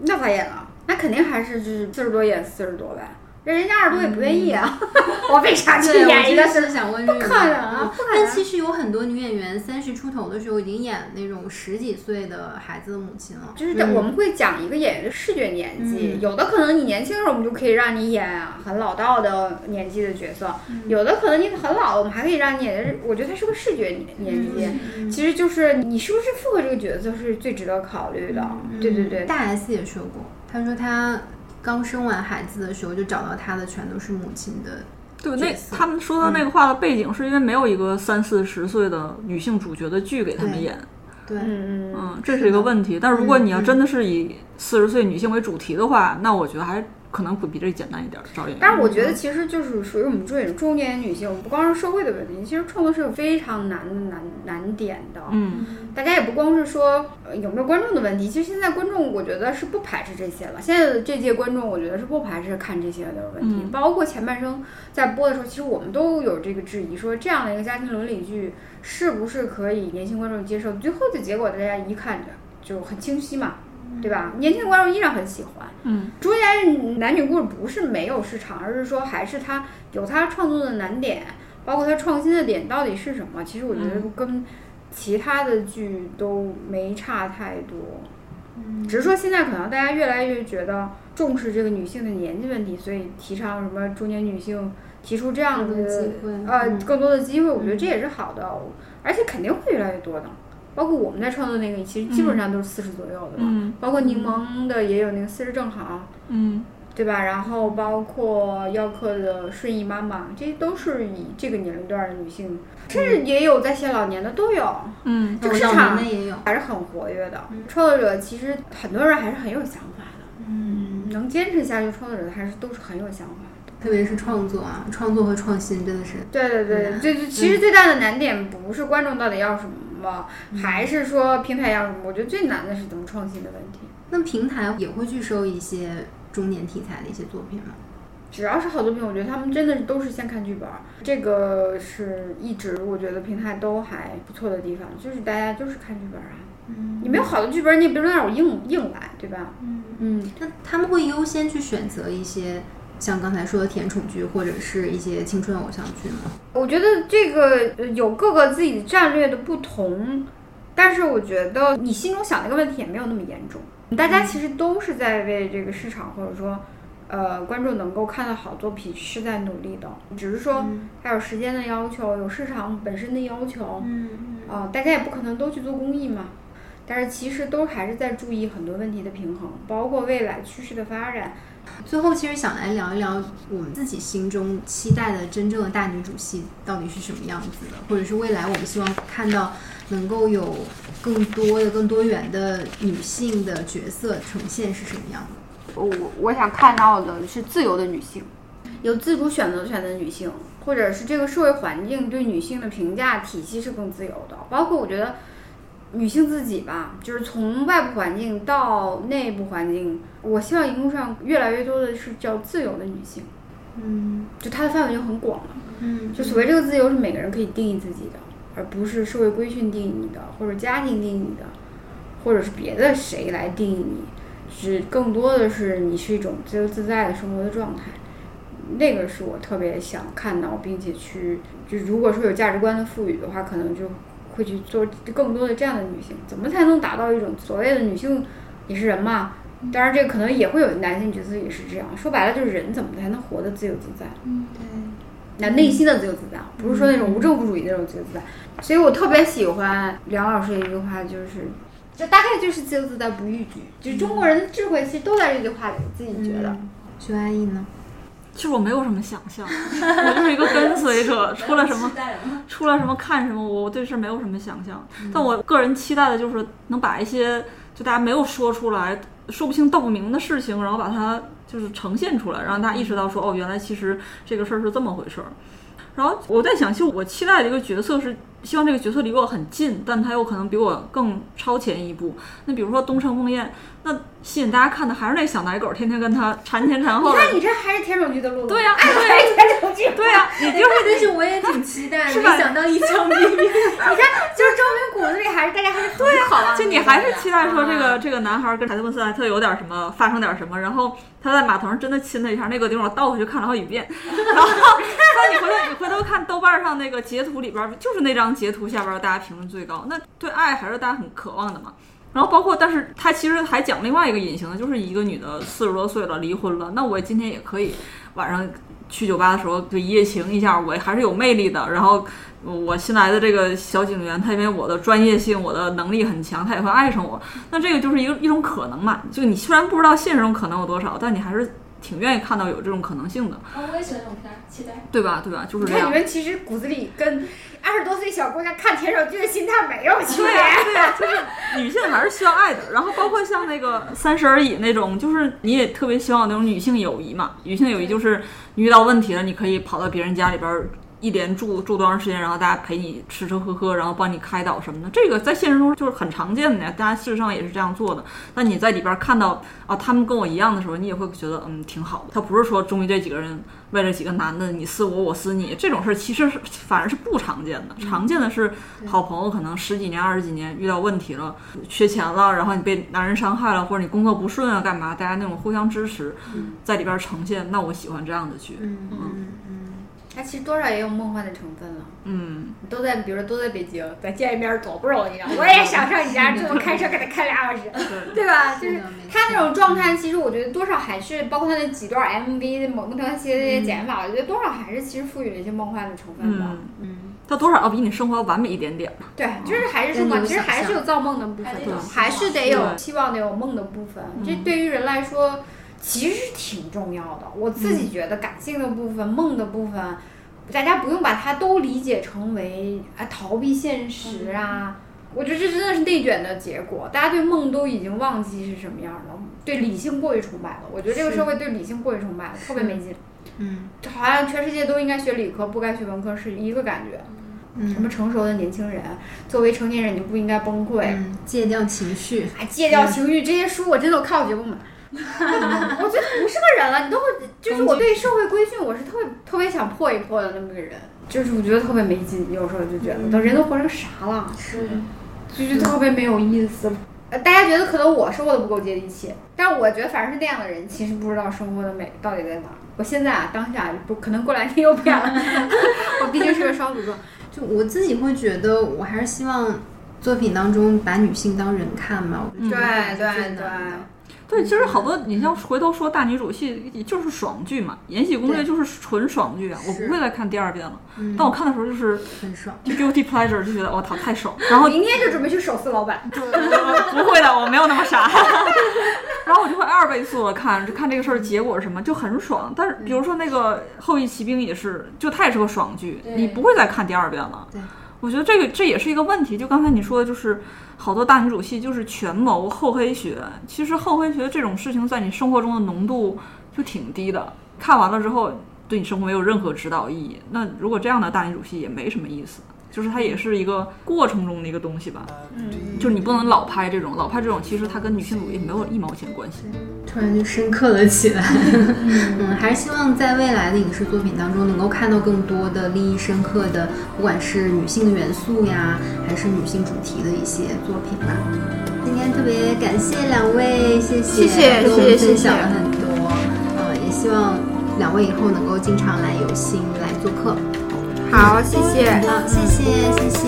[SPEAKER 3] 那咋演啊？那肯定还是就是四十多演四十多呗。这人家二十多也不愿意啊，我为啥去演一个
[SPEAKER 1] 就是想问这个，
[SPEAKER 3] 不可能啊不可能
[SPEAKER 1] 但其实有很多女演员三十出头的时候已经演那种十几岁的孩子的母亲了，
[SPEAKER 3] 就是
[SPEAKER 1] 嗯。
[SPEAKER 3] 我们会讲一个演员的视觉年纪，
[SPEAKER 1] 嗯。
[SPEAKER 3] 有的可能你年轻的时候我们就可以让你演很老道的年纪的角色，
[SPEAKER 1] 嗯。
[SPEAKER 3] 有的可能你很老了，我们还可以让你演，我觉得它是个视觉年年纪。
[SPEAKER 1] 嗯。
[SPEAKER 3] 其实就是你是不是符合这个角色是最值得考虑的，对对对，
[SPEAKER 1] 大 S 也说过，她说她刚生完孩子的时候就找到他的全都是母亲的
[SPEAKER 4] 对，那他们说的那个话的背景是因为没有一个三四十岁的女性主角的剧给他们演，
[SPEAKER 1] 对，
[SPEAKER 3] 嗯嗯
[SPEAKER 4] 嗯，这是一个问题。但如果你要
[SPEAKER 1] 嗯。
[SPEAKER 4] 真的是以四十岁女性为主题的话，那我觉得还可能会比这简单一点儿找演员。
[SPEAKER 3] 但是我觉得其实就是属于我们中年中年女性，不光是社会的问题，其实创作是有非常难的难难点的。
[SPEAKER 4] 嗯
[SPEAKER 3] 大家也不光是说、呃有没有观众的问题，其实现在观众我觉得是不排斥这些了。现在的这届观众，我觉得是不排斥看这些的问题，
[SPEAKER 4] 嗯
[SPEAKER 3] 包括前半生在播的时候，其实我们都有这个质疑，说这样的一个家庭伦理剧是不是可以年轻观众接受？最后的结果大家一看着就很清晰嘛，对吧？年轻的观众依然很喜欢。
[SPEAKER 4] 嗯
[SPEAKER 3] 中年男女故事不是没有市场，而是说还是他有他创作的难点，包括他创新的点到底是什么？其实我觉得跟其他的剧都没差太多。只是说现在可能大家越来越觉得重视这个女性的年纪问题，所以提倡什么中年女性提出这样
[SPEAKER 1] 的
[SPEAKER 3] 的
[SPEAKER 1] 机会
[SPEAKER 3] 呃
[SPEAKER 1] 嗯
[SPEAKER 3] 更多的机会，我觉得这也是好的，而且肯定会越来越多的。包括我们在创作那个，其实基本上都是四十左右的嘛。
[SPEAKER 4] 嗯
[SPEAKER 3] 包括柠檬的也有那个四十正好，
[SPEAKER 4] 嗯
[SPEAKER 3] 对吧？然后包括耀客的顺义妈妈，这些都是以这个年龄段的女性，甚至也有在写老年的都有，
[SPEAKER 4] 嗯
[SPEAKER 3] 这个市场
[SPEAKER 1] 年的也有，
[SPEAKER 3] 还是很活跃的。创作者其实很多人还是很有想法的，
[SPEAKER 1] 嗯，
[SPEAKER 3] 能坚持下去，创作者还是都是很有想法的。
[SPEAKER 1] 特别是创作啊，创作和创新真的是，
[SPEAKER 3] 对对对，
[SPEAKER 1] 嗯
[SPEAKER 3] 这这其实最大的难点不是观众到底要什么，还是说平台要什么？我觉得最难的是怎么创新的问题。
[SPEAKER 1] 那平台也会去收一些中年题材的一些作品吗？
[SPEAKER 3] 只要是好作品，我觉得他们真的都是先看剧本儿，这个是一直我觉得平台都还不错的地方，就是大家就是看剧本儿啊。
[SPEAKER 1] 嗯
[SPEAKER 3] 你没有好的剧本儿，你也别说让我硬硬来，对吧？
[SPEAKER 1] 嗯，
[SPEAKER 3] 嗯，
[SPEAKER 1] 那他们会优先去选择一些像刚才说的甜宠剧或者是一些青春偶像剧吗？
[SPEAKER 3] 我觉得这个呃有各个自己战略的不同，但是我觉得你心中想那个问题也没有那么严重，大家其实都是在为这个市场或者说。呃，观众能够看到好作品是在努力的，只是说它有时间的要求，有市场本身的要求，
[SPEAKER 1] 嗯
[SPEAKER 3] 啊、大家也不可能都去做公益嘛。但是其实都还是在注意很多问题的平衡，包括未来趋势的发展。
[SPEAKER 1] 最后，其实想来聊一聊我们自己心中期待的真正的大女主戏到底是什么样子的，或者是未来我们希望看到能够有更多的、更多元的女性的角色呈现是什么样的。
[SPEAKER 3] 我我想看到的是自由的女性，有自主选择权的女性，或者是这个社会环境对女性的评价体系是更自由的。包括我觉得女性自己吧，就是从外部环境到内部环境，我希望荧幕上越来越多的是叫自由的女性，
[SPEAKER 1] 嗯
[SPEAKER 3] 就它的范围就很广了。
[SPEAKER 1] 嗯
[SPEAKER 3] 就所谓这个自由是每个人可以定义自己的，而不是社会规训定义你的，或者家庭定义你的，或者是别的谁来定义你，是更多的是你是一种自由自在的生活的状态。那个是我特别想看到，并且去，就如果说有价值观的赋予的话，可能就会去做更多的这样的女性。怎么才能达到一种所谓的女性也是人嘛？当然，这个可能也会有男性角色也是这样。说白了，就是人怎么才能活得自由自在？
[SPEAKER 1] 嗯，对
[SPEAKER 3] 那内心的自由自在，不是说那种无政府主义那种自由自在。所以我特别喜欢梁老师的一句话，就是，就大概就是自由自在不逾矩，就是中国人的智慧其实都在这句话里。我自己觉得，
[SPEAKER 1] 徐阿姨呢？
[SPEAKER 4] 其实我没有什么想象，我就是一个跟随者，出了什么？出了什么看什么，我我对事没有什么想象。但我个人期待的就是能把一些就大家没有说出来、说不清道不明的事情，然后把它就是呈现出来，让大家意识到说，哦，原来其实这个事儿是这么回事儿。然后我在想，其实我期待的一个角色是，希望这个角色离我很近，但他有可能比我更超前一步。那比如说东城梦魇，那吸引大家看的还是那小奶狗，天天跟他缠前缠后的。
[SPEAKER 3] 你看你这还是甜宠剧的路子，
[SPEAKER 4] 对呀、
[SPEAKER 3] 哎，
[SPEAKER 4] 对呀、
[SPEAKER 3] 还是田守剧，
[SPEAKER 4] 对呀、你就是
[SPEAKER 1] 但是我也挺期待
[SPEAKER 4] 是吧
[SPEAKER 1] 想到一枪毙命。
[SPEAKER 3] 你看，就是证明骨子里还是大家还是很渴望的。
[SPEAKER 4] 就你还是期待说这
[SPEAKER 3] 啊
[SPEAKER 4] 个这个男孩跟凯特温斯莱特有点什么发生点什么，然后他在码头上真的亲了一下，那个地方我倒回去看了好几遍，然后那你回头你回头看豆瓣上那个截图里边，就是那张截图下边大家评论最高，那对爱还是大家很渴望的嘛。然后包括，但是他其实还讲另外一个隐形的，就是一个女的四十多岁了，离婚了，那我今天也可以晚上去酒吧的时候就一夜情一下，我还是有魅力的。然后我新来的这个小警员，他因为我的专业性、我的能力很强，他也会爱上我。那这个就是一个一种可能嘛？就你虽然不知道现实中可能有多少，但你还是挺愿意看到有这种可能性的，
[SPEAKER 5] 哦，我也喜欢这种片儿，期待。
[SPEAKER 4] 对吧？对吧？就是
[SPEAKER 3] 你看，
[SPEAKER 4] 这样
[SPEAKER 3] 你。们其实骨子里跟二十多岁小姑娘看田守剧的心态没有区别。
[SPEAKER 4] 对呀、对呀、就是女性还是需要爱的。然后包括像那个《三十而已》那种，就是你也特别希望那种女性友谊嘛。女性友谊就是你遇到问题了，你可以跑到别人家里边儿一连住住多长时间，然后大家陪你吃吃喝喝，然后帮你开导什么的。这个在现实中就是很常见的呀，大家事实上也是这样做的。那你在里边看到啊，他们跟我一样的时候，你也会觉得嗯挺好的。他不是说终于这几个人为了几个男的你撕我我撕你这种事儿，其实是反而是不常见的。常见的是好朋友可能十几年二十几年遇到问题了，缺钱了，然后你被男人伤害了，或者你工作不顺啊干嘛，大家那种互相支持，在里边呈现。那我喜欢这样的剧。
[SPEAKER 1] 嗯嗯
[SPEAKER 3] 它其实多少也有梦幻的成分了。
[SPEAKER 4] 嗯，
[SPEAKER 3] 都在，比如说都在北京，咱见一面多不容易啊！我也想上你家这么，开车给他开俩小时，对吧？就是他那种状态，其实我觉得多少还是包括他那几段 MV 某个条系列剪法，我觉得多少还是其实赋予了一些梦幻的成分吧。
[SPEAKER 4] 嗯他，多少要比你生活要完美一点点吧。
[SPEAKER 3] 对，就是还是说嘛，其实还是有造梦的部分
[SPEAKER 5] 还
[SPEAKER 3] 是得有希望，得有梦的部分。这
[SPEAKER 4] 嗯
[SPEAKER 3] 对于人来说其实是挺重要的。我自己觉得感性的部分、梦的部分，大家不用把它都理解成为啊逃避现实啊。我觉得这真的是内卷的结果，大家对梦都已经忘记是什么样了，对理性过于崇拜了。我觉得这个社会对理性过于崇拜了，特别没劲。
[SPEAKER 1] 嗯
[SPEAKER 3] 就好像全世界都应该学理科，不该学文科是一个感觉。嗯什么
[SPEAKER 1] 嗯
[SPEAKER 3] 成熟的年轻人，作为成年人你就不应该崩溃，
[SPEAKER 1] 嗯，戒掉情绪，
[SPEAKER 3] 还戒掉情绪，这些书我真的我看我绝不买。我觉得不是个人了，你都会，就是我对社会规训，我是特别特别想破一破的那么个人，就是我觉得特别没劲，有时候就觉得，都人都活成啥了，
[SPEAKER 1] 是
[SPEAKER 3] 就是特别没有意思。呃，大家觉得可能我生活的不够接地气，但我觉得反正是那样的人，其实不知道生活的美到底在哪。我现在啊，当下不可能过两天又变了，我毕竟是个双子座。
[SPEAKER 1] 就我自己会觉得，我还是希望作品当中把女性当人看嘛。
[SPEAKER 3] 对对对。
[SPEAKER 4] 对，其实好多你像回头说大女主戏就是爽剧嘛，《延禧攻略》就是纯爽剧啊，我不会再看第二遍了。
[SPEAKER 1] 嗯
[SPEAKER 4] 但我看的时候就是
[SPEAKER 1] 很爽。
[SPEAKER 4] 就 guilty pleasure，就觉得我操太爽，然后
[SPEAKER 3] 明天就准备去手撕老板。
[SPEAKER 4] 不会的，我没有那么傻。然后我就会二倍速的看，就看这个事儿结果是什么，就很爽。但是比如说那个《后羿骑兵》也是，就它也是个爽剧，你不会再看第二遍了。
[SPEAKER 1] 对，
[SPEAKER 4] 我觉得这个这也是一个问题。就刚才你说的，就是好多大女主戏就是权谋、厚黑学。其实厚黑学这种事情在你生活中的浓度就挺低的，看完了之后对你生活没有任何指导意义。那如果这样的大女主戏也没什么意思。就是它也是一个过程中的一个东西吧，
[SPEAKER 3] 嗯，
[SPEAKER 4] 就是你不能老拍这种，老拍这种其实它跟女性主义没有一毛钱关系。
[SPEAKER 1] 突然就深刻了起来。嗯，还是希望在未来的影视作品当中，能够看到更多的利益深刻的，不管是女性的元素呀，还是女性主题的一些作品吧。今天特别感谢两位，谢谢，
[SPEAKER 3] 谢谢
[SPEAKER 1] 跟我们
[SPEAKER 3] 谢谢
[SPEAKER 1] 分享了
[SPEAKER 3] 谢谢
[SPEAKER 1] 很多。呃，也希望两位以后能够经常来有心来做客。
[SPEAKER 3] 好，谢谢。
[SPEAKER 1] 好，谢谢，谢谢。